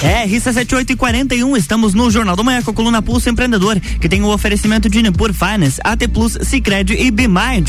É, RC7841, estamos no Jornal do Manhã com a coluna Pulso Empreendedor, que tem o oferecimento de Nipur Finance, AT Plus, Cicred e Bimind.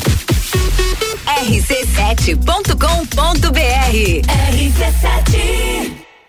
rc7.com.br RC7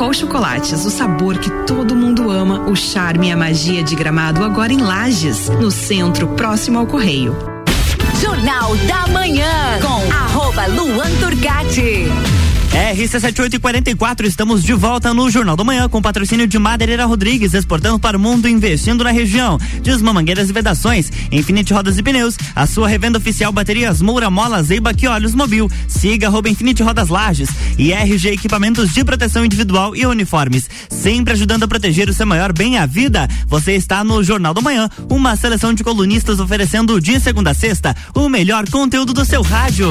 Caracol Chocolates, o sabor que todo mundo ama, o charme e a magia de gramado agora em Lages, no centro, próximo ao Correio. Jornal da Manhã, com arroba Luan Turcati. RC7844, estamos de volta no Jornal da Manhã com patrocínio de Madeireira Rodrigues, exportando para o mundo, investindo na região. Desma Mangueiras e Vedações, Infinite Rodas e Pneus, a sua revenda oficial baterias Moura Mola, Zeiba que Mobil. Siga arroba Infinite Rodas Lages e RG Equipamentos de Proteção Individual e Uniformes, sempre ajudando a proteger o seu maior bem a vida. Você está no Jornal da Manhã, uma seleção de colunistas oferecendo de segunda a sexta o melhor conteúdo do seu rádio.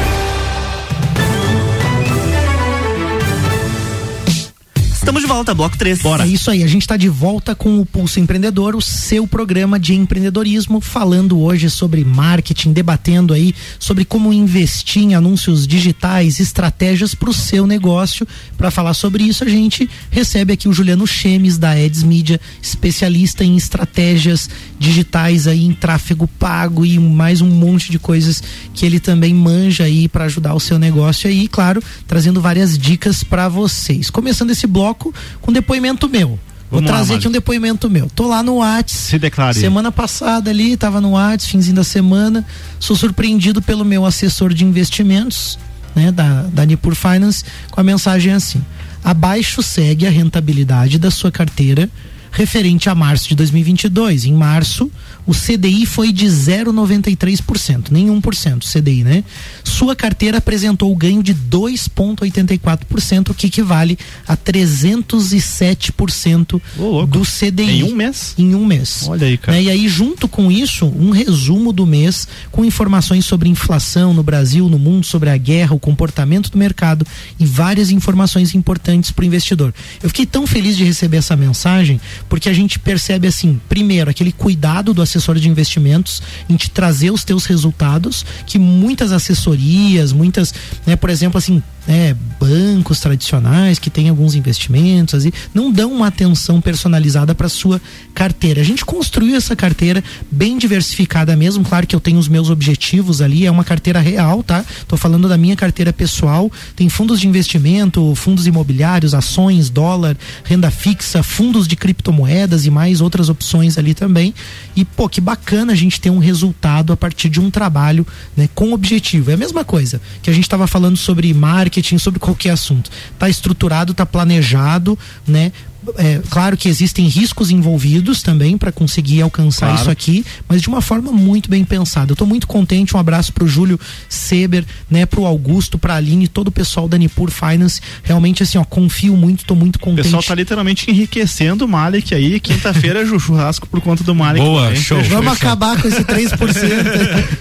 Estamos de volta, bloco 3. É isso aí, a gente está de volta com o Pulso Empreendedor, o seu programa de empreendedorismo, falando hoje sobre marketing, debatendo aí sobre como investir em anúncios digitais, estratégias para o seu negócio. Para falar sobre isso, a gente recebe aqui o Juliano Chemes da Eds Media, especialista em estratégias digitais aí em tráfego pago e mais um monte de coisas que ele também manja aí para ajudar o seu negócio aí, claro, trazendo várias dicas para vocês. Começando esse bloco com depoimento meu. Vou Vamos lá, trazer Mário. aqui um depoimento meu. Tô lá no Whats. Se declare. Semana passada ali, tava no Whats, finzinho da semana. Sou surpreendido pelo meu assessor de investimentos, né, da, da Nipur Finance, com a mensagem assim: abaixo segue a rentabilidade da sua carteira referente a março de 2022. Em março, o CDI foi de 0,93%, nem 1% CDI, né? Sua carteira apresentou ganho de 2,84%, o que equivale a 307% do CDI. Em um mês? Em um mês. Olha aí, cara. Né? E aí, junto com isso, um resumo do mês com informações sobre inflação no Brasil, no mundo, sobre a guerra, o comportamento do mercado e várias informações importantes para o investidor. Eu fiquei tão feliz de receber essa mensagem porque a gente percebe assim, primeiro, aquele cuidado do assessor de investimentos em te trazer os teus resultados, que muitas assessorias, muitas, né, por exemplo, assim, né, bancos tradicionais que têm alguns investimentos, assim, não dão uma atenção personalizada para sua carteira. A gente construiu essa carteira bem diversificada mesmo, claro que eu tenho os meus objetivos ali, é uma carteira real, tá? Tô falando da minha carteira pessoal, tem fundos de investimento, fundos imobiliários, ações, dólar, renda fixa, fundos de criptomoedas e mais outras opções ali também. E pô, que bacana a gente ter um resultado a partir de um trabalho, né, com objetivo. É a mesma coisa que a gente estava falando sobre marketing, sobre qualquer assunto. Tá estruturado, tá planejado, né? É, claro que existem riscos envolvidos também para conseguir alcançar Claro. isso aqui, mas de uma forma muito bem pensada. Eu tô muito contente, um abraço pro Júlio Seber, né, pro Augusto, pra Aline, todo o pessoal da Nipur Finance. Realmente assim, ó, confio muito, tô muito O contente. pessoal tá literalmente enriquecendo o Malik aí. Quinta-feira é ju- churrasco por conta do Malik. Boa, também. show. Vamos acabar com esse 3%.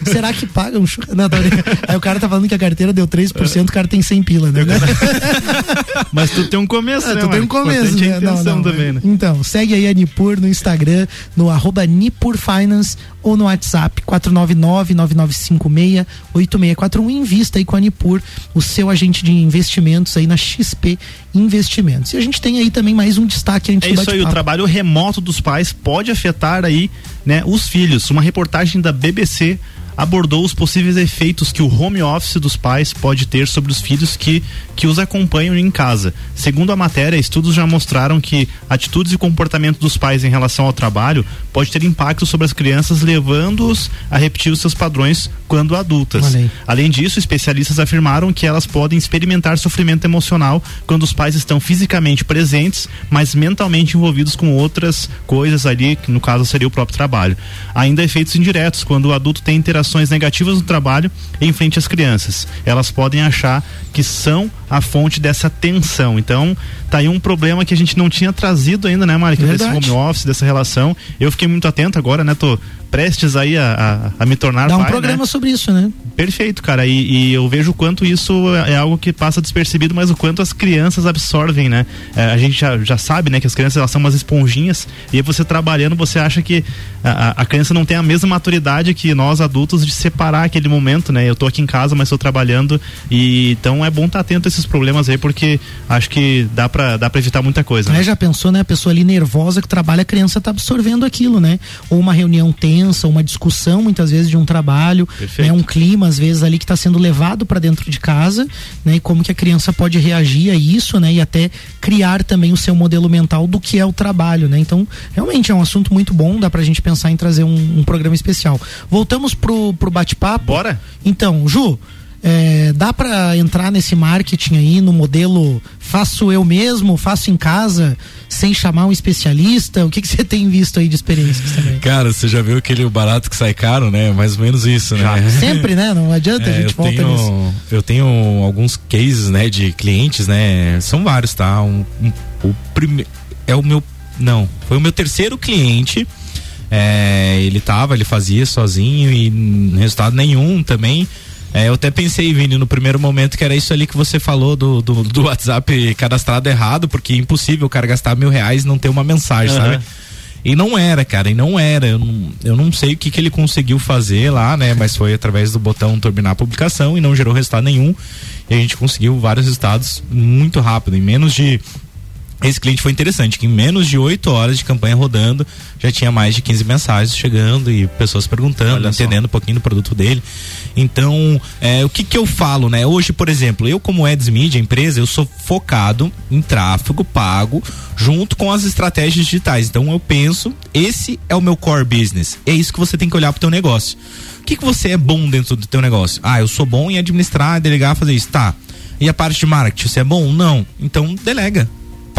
Será que paga um churrasco? Não, tô brincando. Aí o cara tá falando que a carteira deu 3%, o cara tem 100 pila, né? Mas tu tem um começo, É, né? tu tem um começo, Importante né? A Não, também, né? Então, segue aí a Nipur no Instagram, no arroba Nipur Finance ou no WhatsApp 499-9956-8641. Invista aí com a Nipur, o seu agente de investimentos aí na XP Investimentos. E a gente tem aí também mais um destaque antes É isso aí, o trabalho remoto dos pais pode afetar aí, né, os filhos. Uma reportagem da BBC abordou os possíveis efeitos que o home office dos pais pode ter sobre os filhos que, que os acompanham em casa. Segundo a matéria, estudos já mostraram que atitudes e comportamento dos pais em relação ao trabalho pode ter impacto sobre as crianças, levando-os a repetir os seus padrões quando adultas. Além disso, especialistas afirmaram que elas podem experimentar sofrimento emocional quando os pais estão fisicamente presentes, mas mentalmente envolvidos com outras coisas ali, que no caso seria o próprio trabalho. Ainda efeitos indiretos, quando o adulto tem interações emoções negativas no trabalho em frente às crianças. Elas podem achar que são a fonte dessa tensão. Então, tá aí um problema que a gente não tinha trazido ainda, né, Mari? Desse home office, dessa relação. Eu fiquei muito atento agora, né? Tô prestes aí a, a, a me tornar Dá um pai, programa né? sobre isso, né? Perfeito, cara. E, e eu vejo o quanto isso é algo que passa despercebido, mas o quanto as crianças absorvem, né? É, a gente já, já sabe, né, que as crianças elas são umas esponjinhas e aí você trabalhando, você acha que a, a- criança não tem a mesma maturidade que nós adultos de separar aquele momento, né? Eu tô aqui em casa, mas estou trabalhando e então é bom estar atento a esses problemas aí, porque acho que dá pra, dá pra evitar muita coisa. Né? Já pensou, né? A pessoa ali nervosa que trabalha, a criança tá absorvendo aquilo, né? Ou uma reunião tensa, uma discussão, muitas vezes, de um trabalho, né? Um clima, às vezes, ali que está sendo levado para dentro de casa, né? E como que a criança pode reagir a isso, né? E até criar também o seu modelo mental do que é o trabalho, né? Então, realmente é um assunto muito bom, dá pra gente pensar em trazer um, um programa especial. Voltamos pro, pro bate-papo. Bora? Então, Ju, é, dá pra entrar nesse marketing aí no modelo faço eu mesmo, faço em casa, sem chamar um especialista? O que que você tem visto aí de experiências também? Cara, você já viu aquele barato que sai caro, né? Mais ou menos isso, né? Sempre, né? Não adianta, a É, gente eu volta tenho, nisso. Eu tenho alguns cases, né, de clientes, né? São vários, tá? Um, um- o prime... É o meu. Não, foi o meu terceiro cliente. É, ele tava, ele fazia sozinho e resultado nenhum também. É, eu até pensei, Vini, no primeiro momento que era isso ali que você falou do, do, do WhatsApp cadastrado errado, porque é impossível o cara gastar mil reais e não ter uma mensagem, Aham. sabe? E não era, cara, e não era. Eu não, eu não sei o que, que ele conseguiu fazer lá, né? Mas foi através do botão terminar a publicação e não gerou resultado nenhum. E a gente conseguiu vários resultados muito rápido, em menos de. Esse cliente foi interessante, que em menos de 8 horas de campanha rodando, já tinha mais de 15 mensagens chegando e pessoas perguntando, entendendo um pouquinho do produto dele. Então, é, o que que eu falo, né? Hoje, por exemplo, eu como Ads Media, empresa, eu sou focado em tráfego pago junto com as estratégias digitais. Então, eu penso, esse é o meu core business. É isso que você tem que olhar pro teu negócio. O que que você é bom dentro do teu negócio? Ah, eu sou bom em administrar, delegar, fazer isso. Tá. E a parte de marketing, você é bom? Não. Então, delega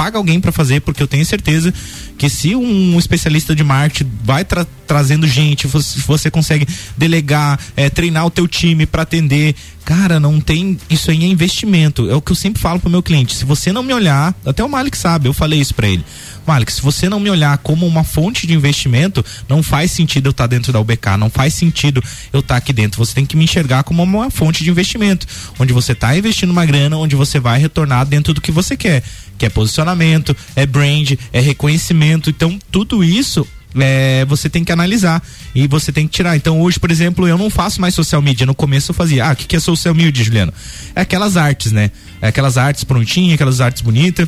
paga alguém para fazer, porque eu tenho certeza que se um especialista de marketing vai tra- trazendo gente, você, você consegue delegar, eh, treinar o teu time para atender, cara, não tem, isso aí é investimento. É o que eu sempre falo pro meu cliente. Se você não me olhar, até o Malik sabe, eu falei isso para ele. Malik, se você não me olhar como uma fonte de investimento, não faz sentido eu estar dentro da UBK, não faz sentido eu estar aqui dentro. Você tem que me enxergar como uma fonte de investimento, onde você está investindo uma grana, onde você vai retornar dentro do que você quer, que é posicionamento, é brand, é reconhecimento. Então, tudo isso é, você tem que analisar e você tem que tirar. Então, hoje, por exemplo, eu não faço mais social media. No começo eu fazia. Ah, o que, que é social media, Juliano? É aquelas artes, né? É aquelas artes prontinhas, aquelas artes bonitas.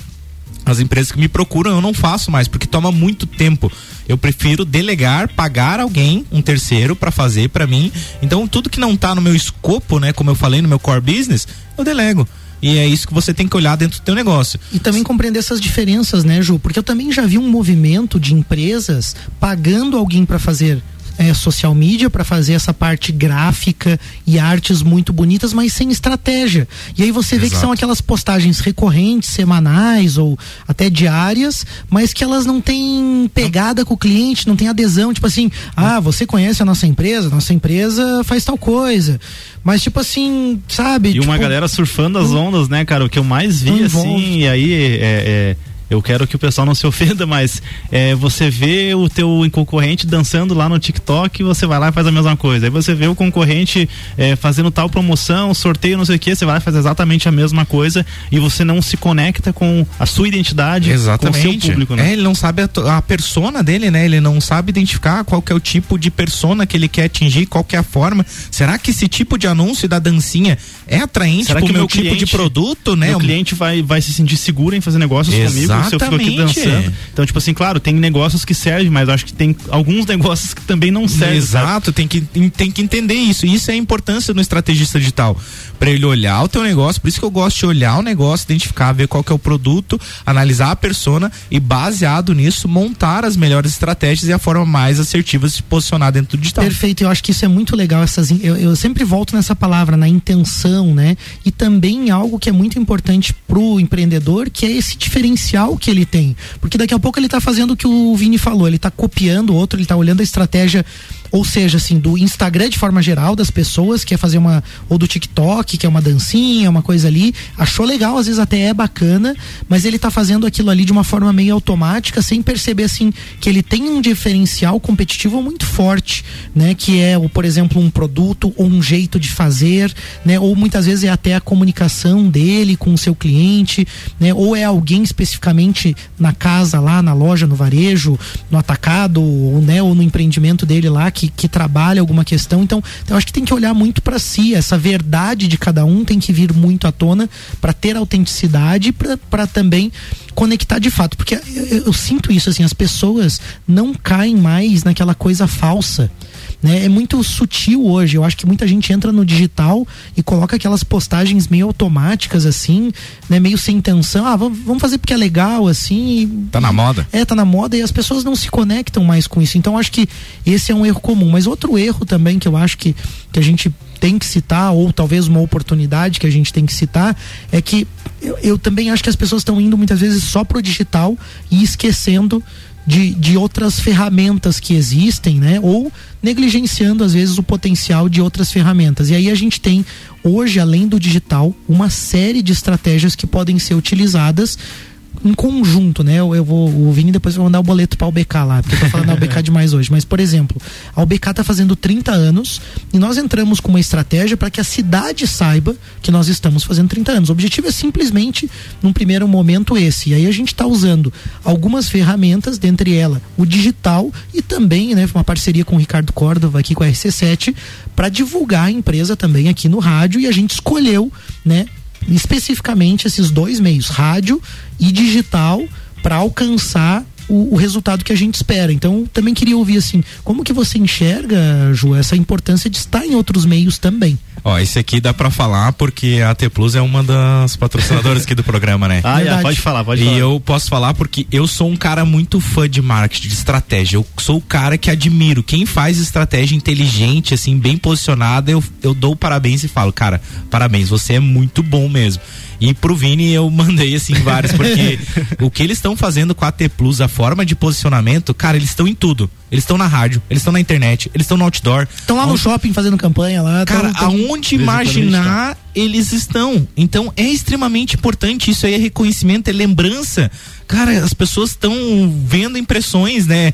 As empresas que me procuram eu não faço mais, porque toma muito tempo. Eu prefiro delegar, pagar alguém, um terceiro, para fazer para mim. Então, tudo que não tá no meu escopo, né, como eu falei no meu core business, eu delego. E é isso que você tem que olhar dentro do teu negócio. E também compreender essas diferenças, né, Ju? Porque eu também já vi um movimento de empresas pagando alguém para fazer é, social media, para fazer essa parte gráfica e artes muito bonitas, mas sem estratégia. E aí você vê que são aquelas postagens recorrentes, semanais ou até diárias, mas que elas não têm pegada com o cliente, não tem adesão. Tipo assim, ah, você conhece a nossa empresa? Nossa empresa faz tal coisa. Mas, tipo assim, sabe? E uma Tipo, galera surfando as ondas, né, cara? O que eu mais vi, assim, e aí é, é, eu quero que o pessoal não se ofenda, mas é, você vê o teu concorrente dançando lá no TikTok você vai lá e faz a mesma coisa. Aí você vê o concorrente é, fazendo tal promoção, sorteio, não sei o que, você vai lá e faz exatamente a mesma coisa e você não se conecta com a sua identidade, com o Exatamente. seu público, né? É, ele não sabe a, a persona dele, né? Ele não sabe identificar qual é o tipo de persona que ele quer atingir, qual é a forma. Será que esse tipo de anúncio da dancinha é atraente que o meu, meu tipo cliente, de produto, né? Meu cliente vai, vai se sentir seguro em fazer negócios comigo se eu fico aqui Exatamente. dançando. Então, tipo assim, claro, tem negócios que servem, mas acho que tem alguns negócios que também não servem. Exato, tem que, tem que entender isso. Isso é a importância no estrategista digital. Pra ele olhar o teu negócio, por isso que eu gosto de olhar o negócio, identificar, ver qual que é o produto, analisar a persona e baseado nisso, montar as melhores estratégias e a forma mais assertiva de se posicionar dentro do digital. Perfeito, eu acho que isso é muito legal. Essas, eu, eu sempre volto nessa palavra, na intenção, né? E também algo que é muito importante pro empreendedor, que é esse diferencial que ele tem. Porque daqui a pouco ele tá fazendo o que o Vini falou, ele tá copiando o outro, ele tá olhando a estratégia ou seja, assim, do Instagram de forma geral das pessoas, quer fazer uma, ou do TikTok, que é uma dancinha, uma coisa ali, achou legal, às vezes até é bacana, mas ele tá fazendo aquilo ali de uma forma meio automática, sem perceber, assim, que ele tem um diferencial competitivo muito forte, né? Que é, o, por exemplo, um produto ou um jeito de fazer, né? Ou muitas vezes é até a comunicação dele com o seu cliente, né? Ou é alguém especificamente na casa lá, na loja, no varejo, no atacado, ou, né? Ou no empreendimento dele lá que, que trabalha alguma questão. Então, eu acho que tem que olhar muito para si, essa verdade de cada um tem que vir muito à tona para ter autenticidade para também conectar de fato, porque eu, eu sinto isso assim, as pessoas não caem mais naquela coisa falsa. Né? É muito sutil hoje. Eu acho que muita gente entra no digital e coloca aquelas postagens meio automáticas, assim, né? Meio sem intenção. Ah, vamos, fazer porque é legal, assim. Tá na moda. é, tá na moda e as pessoas não se conectam mais com isso. Então acho que esse é um erro comum. Mas outro erro também que eu acho que, que a gente tem que citar, ou talvez uma oportunidade que a gente tem que citar, é que eu, eu também acho que as pessoas estão indo muitas vezes só pro digital e esquecendo de, de outras ferramentas que existem, né? Ou negligenciando às vezes o potencial de outras ferramentas. E aí a gente tem hoje, além do digital, uma série de estratégias que podem ser utilizadas em conjunto, né? Eu, eu vou, o Vini depois vai mandar o boleto para o BK lá, porque eu tô falando da UBK demais hoje. Mas, por exemplo, a UBK tá fazendo 30 anos e nós entramos com uma estratégia para que a cidade saiba que nós estamos fazendo 30 anos. O objetivo é simplesmente, num primeiro momento, esse. E aí a gente está usando algumas ferramentas, dentre elas o digital e também, né, uma parceria com o Ricardo Córdova aqui com a RC7, para divulgar a empresa também aqui no rádio e a gente escolheu, né, especificamente esses dois meios, rádio e digital, para alcançar o, o resultado que a gente espera. Então, também queria ouvir assim, como que você enxerga, Ju, essa importância de estar em outros meios também? Ó, esse aqui dá pra falar porque a T Plus é uma das patrocinadoras aqui do programa, né? Ah, é, pode falar, pode e falar. eu posso falar porque eu sou um cara muito fã de marketing, de estratégia. Eu sou o cara que admiro. Quem faz estratégia inteligente, assim, bem posicionada, eu, eu dou parabéns e falo, cara, parabéns, você é muito bom mesmo. E pro Vini eu mandei assim vários, porque o que eles estão fazendo com a T Plus, a forma de posicionamento, cara, eles estão em tudo. Eles estão na rádio, eles estão na internet, eles estão no outdoor. Estão lá no shopping fazendo campanha lá. Cara, tão- tão- aonde imaginar eles estão. Então é extremamente importante. Isso aí é reconhecimento, é lembrança. Cara, as pessoas estão vendo impressões, né?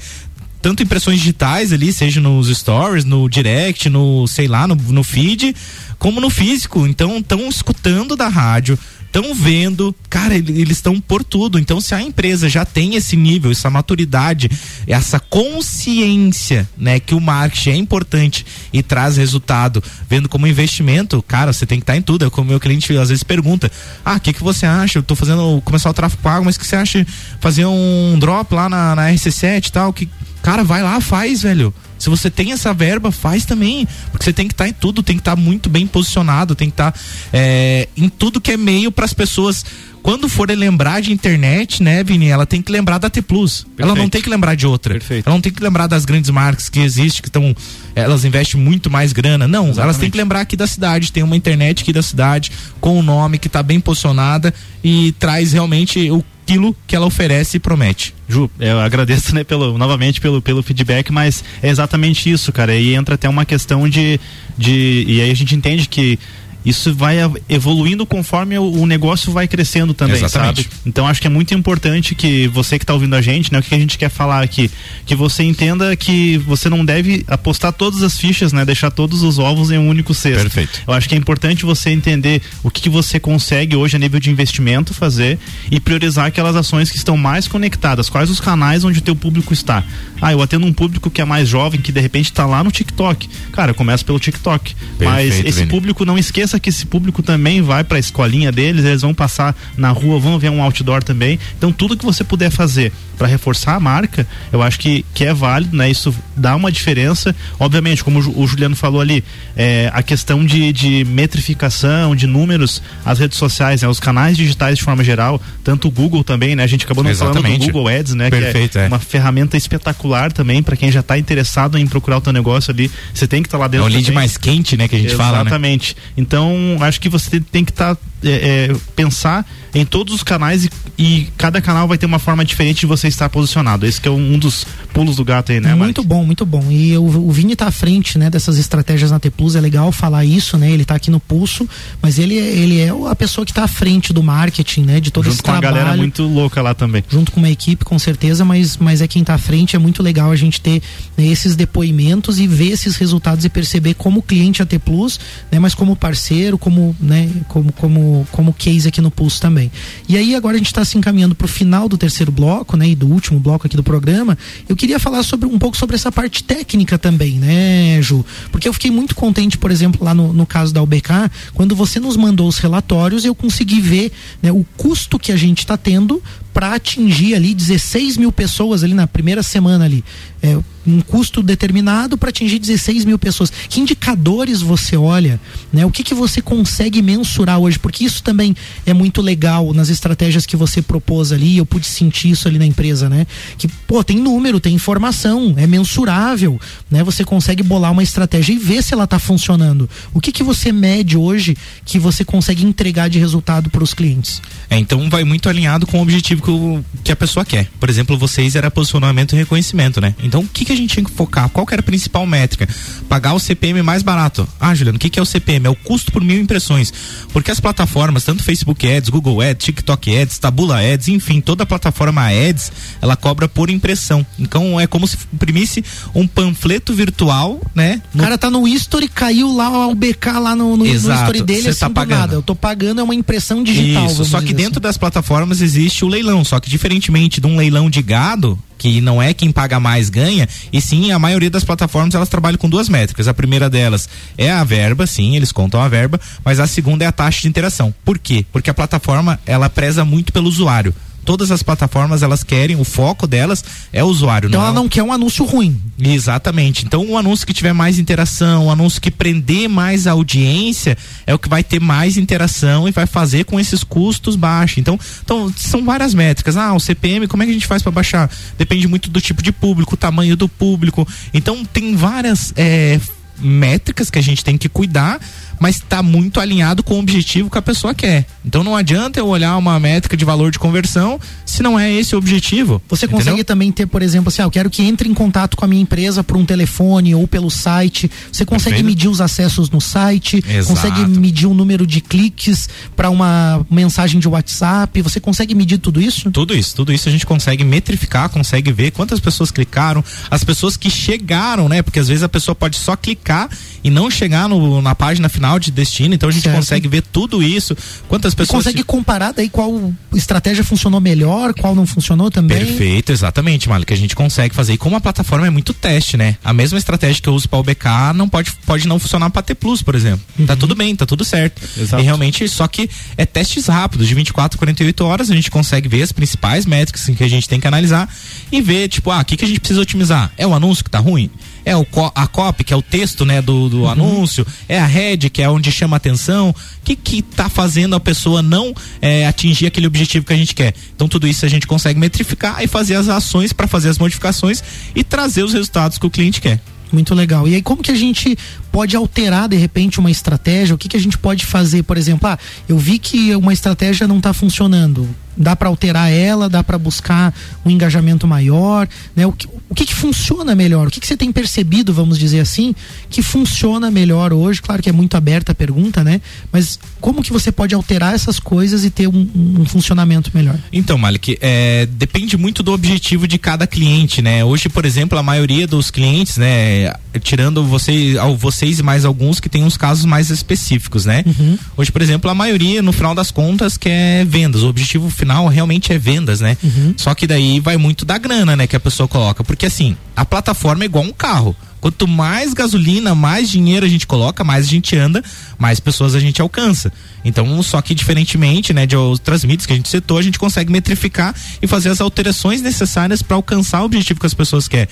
Tanto impressões digitais ali, seja nos stories, no direct, no, sei lá, no, no feed, como no físico. Então estão escutando da rádio, estão vendo, cara, ele- eles estão por tudo. Então, se a empresa já tem esse nível, essa maturidade, essa consciência, né, que o marketing é importante e traz resultado, vendo como investimento, cara, você tem que estar em tudo. É como meu cliente às vezes pergunta: "Ah, o que que você acha? Eu tô fazendo começar o tráfego pago, mas que você acha fazer um drop lá na, na RC7 e tal, que cara, vai lá, faz, velho. Se você tem essa verba, faz também. Porque você tem que estar em tudo, tem que estar muito bem posicionado, tem que estar é, em tudo que é meio para as pessoas. Quando for lembrar de internet, né, Vini, ela tem que lembrar da T Plus. Ela não Perfeito. tem que lembrar de outra. Ela não tem que lembrar das grandes marcas que existem, que estão. Elas investem muito mais grana. Não, elas Exatamente. têm que lembrar aqui da cidade. Tem uma internet aqui da cidade, com o nome que está bem posicionada e traz realmente o aquilo que ela oferece e promete. Ju, eu agradeço, né, pelo, novamente pelo, pelo feedback, mas é exatamente isso, cara. E entra até uma questão de, de. E aí a gente entende que isso vai evoluindo conforme o, negócio vai crescendo também, Exatamente. sabe? Então acho que é muito importante que você que está ouvindo a gente, né, o que a gente quer falar aqui, que você entenda que você não deve apostar todas as fichas, né, deixar todos os ovos em um único cesto. Perfeito. Eu acho que é importante você entender o que, que você consegue hoje a nível de investimento fazer e priorizar aquelas ações que estão mais conectadas. Quais os canais onde o teu público está? Ah, eu atendo um público que é mais jovem, que de repente está lá no TikTok. Cara, eu começo pelo TikTok. Mas Perfeito, esse Vini. público, não esqueça que esse público também vai para a escolinha deles, eles vão passar na rua, vão ver um outdoor também. Então, tudo que você puder fazer para reforçar a marca, eu acho que, que é válido, né? Isso dá uma diferença. Obviamente, como o Ju- o Juliano falou ali, é, a questão de, de metrificação, de números, as redes sociais, né? Os canais digitais de forma geral, tanto o Google também, né? A gente acabou não falando do Exatamente. Google Ads, né? Perfeito, que é, é. uma ferramenta espetacular também para quem já está interessado em procurar o teu negócio ali. Você tem que estar lá É dentro. o lead também. mais quente, né, que a gente fala, né? Exatamente. Então, acho que você tem que estar pensar em todos os canais e, e cada canal vai ter uma forma diferente de você estar posicionado. Esse que é um, um dos pulos do gato aí, né, Muito bom, muito bom. E o, o Vini tá à frente, né, dessas estratégias na T Plus, é legal falar isso, né? Ele tá aqui no pulso, mas ele, ele é a pessoa que tá à frente do marketing, né, de todo Junto esse com a trabalho. galera muito louca lá também. junto com uma equipe, com certeza, mas, mas é quem está à frente. É muito legal a gente ter né, esses depoimentos e ver esses resultados e perceber como cliente AT Plus, né, mas como parceiro, como, né, como, como, como case aqui no Pulso também. E aí agora a gente está se encaminhando para o final do terceiro bloco, né, e do último bloco aqui do programa. Eu queria falar sobre um pouco sobre essa parte técnica também, né, Ju? Porque eu fiquei muito contente, por exemplo, lá no, no caso da UBK, quando você nos mandou os relatórios, eu consegui ver né, o custo que a gente está tendo para atingir ali 16 mil pessoas ali na primeira semana ali. É, um custo determinado para atingir 16 mil pessoas. Que indicadores você olha? Né? O que, que você consegue mensurar hoje? Porque isso também é muito legal nas estratégias que você propôs ali. Eu pude sentir isso ali na empresa, né? Que, pô, tem número, tem informação, é mensurável, né? Você consegue bolar uma estratégia e ver se ela está funcionando. O que, que você mede hoje que você consegue entregar de resultado para os clientes? É, então vai muito alinhado com o objetivo que, o- que a pessoa quer. Por exemplo, vocês era posicionamento e reconhecimento, né? Então o que, que a gente tinha que focar? Qual que era a principal métrica? Pagar o CPM mais barato. Ah, Juliano, o que, que é o CPM? É o custo por mil impressões. Porque as plataformas, tanto Facebook Ads, Google Ads, TikTok Ads, Tabula Ads, enfim, toda a plataforma Ads, ela cobra por impressão. Então é como se imprimisse um panfleto virtual, né? O cara tá no history, caiu lá o BK lá no, no, no Exato, history dele, cê assim, tá do pagando. Eu tô pagando, é uma impressão digital. Isso, só que dizer dentro das plataformas existe o leilão, só que diferentemente de um leilão de gado, que não é quem paga mais ganha, e sim a maioria das plataformas elas trabalham com duas métricas. A primeira delas é a verba, sim, eles contam a verba, mas a segunda é a taxa de interação. Por quê? Porque a plataforma ela preza muito pelo usuário. Todas as plataformas elas querem, o foco delas é o usuário. Então não ela é- não quer um anúncio ruim. Exatamente. Então, um anúncio que tiver mais interação, um anúncio que prender mais a audiência, é o que vai ter mais interação e vai fazer com esses custos baixos. Então, então são várias métricas. Ah, o CPM, como é que a gente faz para baixar? Depende muito do tipo de público, tamanho do público. Então, tem várias é, métricas que a gente tem que cuidar, mas está muito alinhado com o objetivo que a pessoa quer. Então, não adianta eu olhar uma métrica de valor de conversão se não é esse o objetivo. Você entendeu? consegue também ter, por exemplo, assim, ah, eu quero que entre em contato com a minha empresa por um telefone ou pelo site. Você consegue Perfeito. medir os acessos no site, Exato. consegue medir o número de cliques para uma mensagem de WhatsApp. Você consegue medir tudo isso? Tudo isso, tudo isso a gente consegue metrificar, consegue ver quantas pessoas clicaram, as pessoas que chegaram, né? Porque às vezes a pessoa pode só clicar e não chegar no- na página final de destino, então a gente Certo. consegue ver tudo isso, quantas E pessoas. consegue comparar daí qual estratégia funcionou melhor, qual não funcionou também. Perfeito, exatamente, Mali, que a gente consegue fazer. E como a plataforma é muito teste, né? A mesma estratégia que eu uso para o BK não pode, pode não funcionar para T Plus, por exemplo. Tá tudo bem, tá tudo certo. Exato. E realmente, só que é testes rápidos, de 24 a 48 horas, a gente consegue ver as principais métricas que a gente tem que analisar e ver, tipo, ah, o que, que a gente precisa otimizar? É o anúncio que tá ruim? É o a copy, que é o texto, né, do, do anúncio? É a head, que é onde chama atenção? O que que tá fazendo a pessoa não é, atingir aquele objetivo que a gente quer? Então tudo isso a gente consegue metrificar e fazer as ações para fazer as modificações e trazer os resultados que o cliente quer. Muito legal. E aí, como que a gente pode alterar, de repente, uma estratégia? O que, que a gente pode fazer? Por exemplo, ah, eu vi que uma estratégia não está funcionando. Dá para alterar ela, dá para buscar um engajamento maior, né? O que, o que, que funciona melhor? O que, que você tem percebido, vamos dizer assim, que funciona melhor hoje? Claro que é muito aberta a pergunta, né? Mas como que você pode alterar essas coisas e ter um, um funcionamento melhor? Então, Malik, é, depende muito do objetivo de cada cliente, né? Hoje, por exemplo, a maioria dos clientes, né, tirando você, ao- vocês e mais alguns que tem uns casos mais específicos, né? Hoje, por exemplo, a maioria, no final das contas, quer vendas. O objetivo final realmente é vendas, né? Só que daí vai muito da grana, né, que a pessoa coloca. Porque assim, a plataforma é igual um carro. Quanto mais gasolina, mais dinheiro a gente coloca, mais a gente anda, mais pessoas a gente alcança. Então, só que diferentemente, né, de outras mídias que a gente citou, a gente consegue metrificar e fazer as alterações necessárias para alcançar o objetivo que as pessoas querem.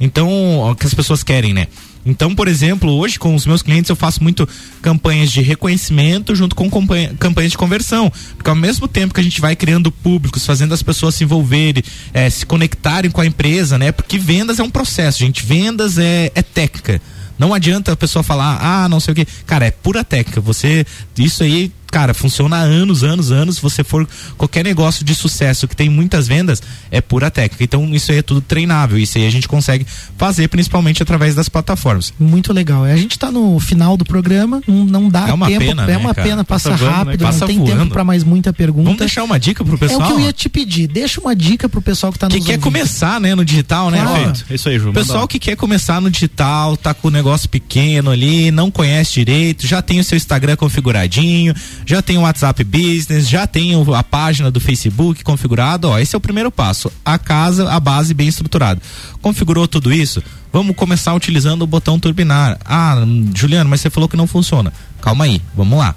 Então, que as pessoas querem, né? Então, por exemplo, hoje com os meus clientes eu faço muito campanhas de reconhecimento junto com campanha- campanhas de conversão. Porque ao mesmo tempo que a gente vai criando públicos, fazendo as pessoas se envolverem, eh, se conectarem com a empresa, né? Porque vendas é um processo, gente. Vendas é, é técnica. Não adianta a pessoa falar, ah, não sei o que. Cara, é pura técnica. Você. Isso aí cara, funciona há anos, anos, anos. Se você for qualquer negócio de sucesso que tem muitas vendas, é pura técnica. Então, isso aí é tudo treinável. Isso aí a gente consegue fazer principalmente através das plataformas. Muito legal. A gente tá no final do programa, não, não dá É uma tempo, pena, é né, uma cara? pena, passa, Passa voando, né? rápido, Passa não tem voando. tempo para mais muita pergunta. Vamos deixar uma dica pro É o pessoal? que eu ia te pedir. Deixa uma dica pro pessoal que tá nos que quer ouvindo. começar, né, no digital, né? Claro. Perfeito. Isso aí, Ju. Pessoal que quer começar no digital, tá com o negócio pequeno ali, não conhece direito, já tem o seu Instagram configuradinho, já tem o WhatsApp Business, já tem a página do Facebook configurado, ó, esse é o primeiro passo. A casa, a base bem estruturada. Configurou tudo isso? Vamos começar utilizando o botão turbinar. Ah, Juliano, mas você falou que não funciona. Calma aí, vamos lá.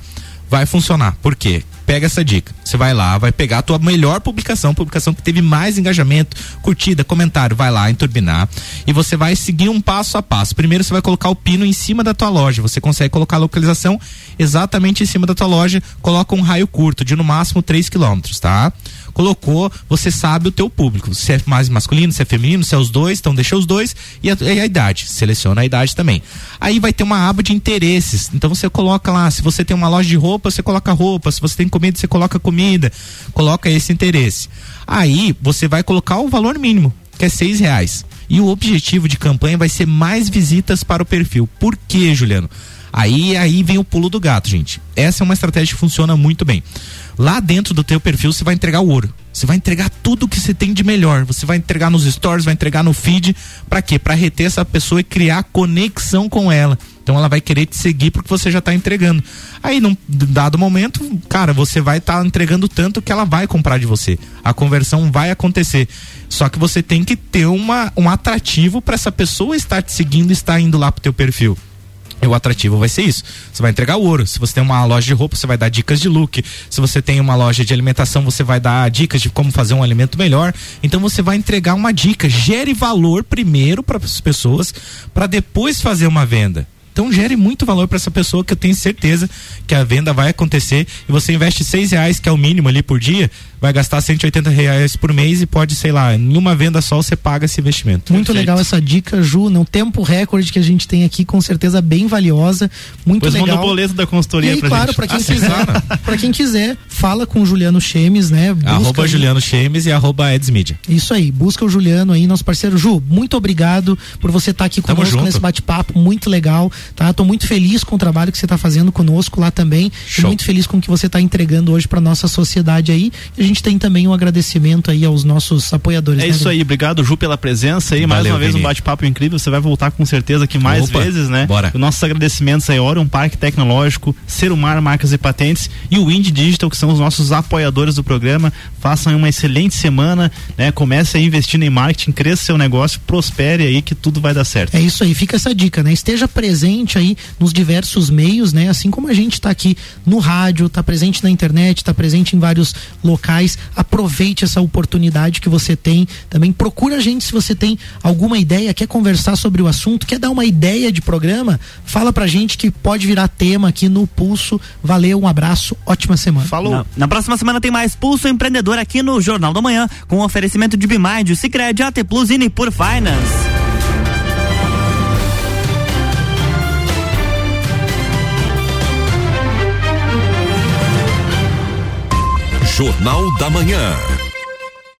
Vai funcionar. Por quê? Pega essa dica. Você vai lá, vai pegar a tua melhor publicação, publicação que teve mais engajamento, curtida, comentário, vai lá em turbinar e você vai seguir um passo a passo. Primeiro você vai colocar o pino em cima da tua loja. Você consegue colocar a localização exatamente em cima da tua loja, coloca um raio curto de no máximo 3 quilômetros, tá? Colocou, você sabe o teu público, se é mais masculino, se é feminino, se é os dois, então deixa os dois e a, e a idade, seleciona a idade também. Aí vai ter uma aba de interesses, então você coloca lá, se você tem uma loja de roupa, você coloca roupa, se você tem comida, você coloca comida, coloca esse interesse. Aí você vai colocar o valor mínimo, que é seis reais. E o objetivo de campanha vai ser mais visitas para o perfil. Por quê, Juliano? Aí, aí vem o pulo do gato, gente. Essa é uma estratégia que funciona muito bem. Lá dentro do teu perfil você vai entregar o ouro. Você vai entregar tudo que você tem de melhor. Você vai entregar nos stories, vai entregar no feed. Pra quê? Pra reter essa pessoa e criar conexão com ela. Então ela vai querer te seguir porque você já tá entregando. Aí num dado momento, cara, você vai estar tá entregando tanto que ela vai comprar de você. A conversão vai acontecer. Só que você tem que ter uma, um atrativo para essa pessoa estar te seguindo e estar indo lá pro teu perfil. O atrativo vai ser isso. Você vai entregar ouro. Se você tem uma loja de roupa, você vai dar dicas de look. Se você tem uma loja de alimentação, você vai dar dicas de como fazer um alimento melhor. Então você vai entregar uma dica. Gere valor primeiro para as pessoas, para depois fazer uma venda. Então gere muito valor para essa pessoa que eu tenho certeza que a venda vai acontecer e você investe seis reais que é o mínimo ali por dia, vai gastar 180 reais por mês e pode, sei lá, em uma venda só você paga esse investimento. Muito legal essa dica, Ju. No tempo recorde que a gente tem aqui, com certeza bem valiosa. Muito Pois manda legal. o boleto da consultoria e pra claro, gente. para quem Ah, quiser, claro. para quem quiser, fala com o Juliano Chemes, né? Busca Arroba aí. Juliano Chemes e arroba Edsmedia. Isso aí, busca o Juliano aí, nosso parceiro. Ju, muito obrigado por você estar aqui Tamo conosco junto. nesse bate-papo, muito legal, tá? Tô muito feliz com o trabalho que você está fazendo conosco lá também. Tô Show. muito feliz com o que você está entregando hoje para nossa sociedade aí. E a gente tem também um agradecimento aí aos nossos apoiadores. É né, isso aí, obrigado Ju pela presença aí, mais Valeu, uma vez um Vini. bate-papo incrível, você vai voltar com certeza aqui mais Opa, vezes, né? bora. Os nossos agradecimentos aí, Orion Parque Tecnológico, Serumar Marcas e Patentes e o Indie Digital, que são os nossos apoiadores do programa, façam aí uma excelente semana, né? Comece a investir em marketing, cresça seu negócio, prospere aí que tudo vai dar certo. É isso aí, fica essa dica, né? Esteja presente aí nos diversos meios, né? Assim como a gente está aqui no rádio, está presente na internet, está presente em vários locais. Aproveite essa oportunidade que você tem. Também procura a gente se você tem alguma ideia, quer conversar sobre o assunto, quer dar uma ideia de programa, fala pra gente que pode virar tema aqui no Pulso. Valeu, um abraço, ótima semana. Falou. Na, na próxima semana tem mais Pulso Empreendedor aqui no Jornal da Manhã, com oferecimento de Bimind, Cicred, AT Plus e Nipur Finance. Jornal da Manhã.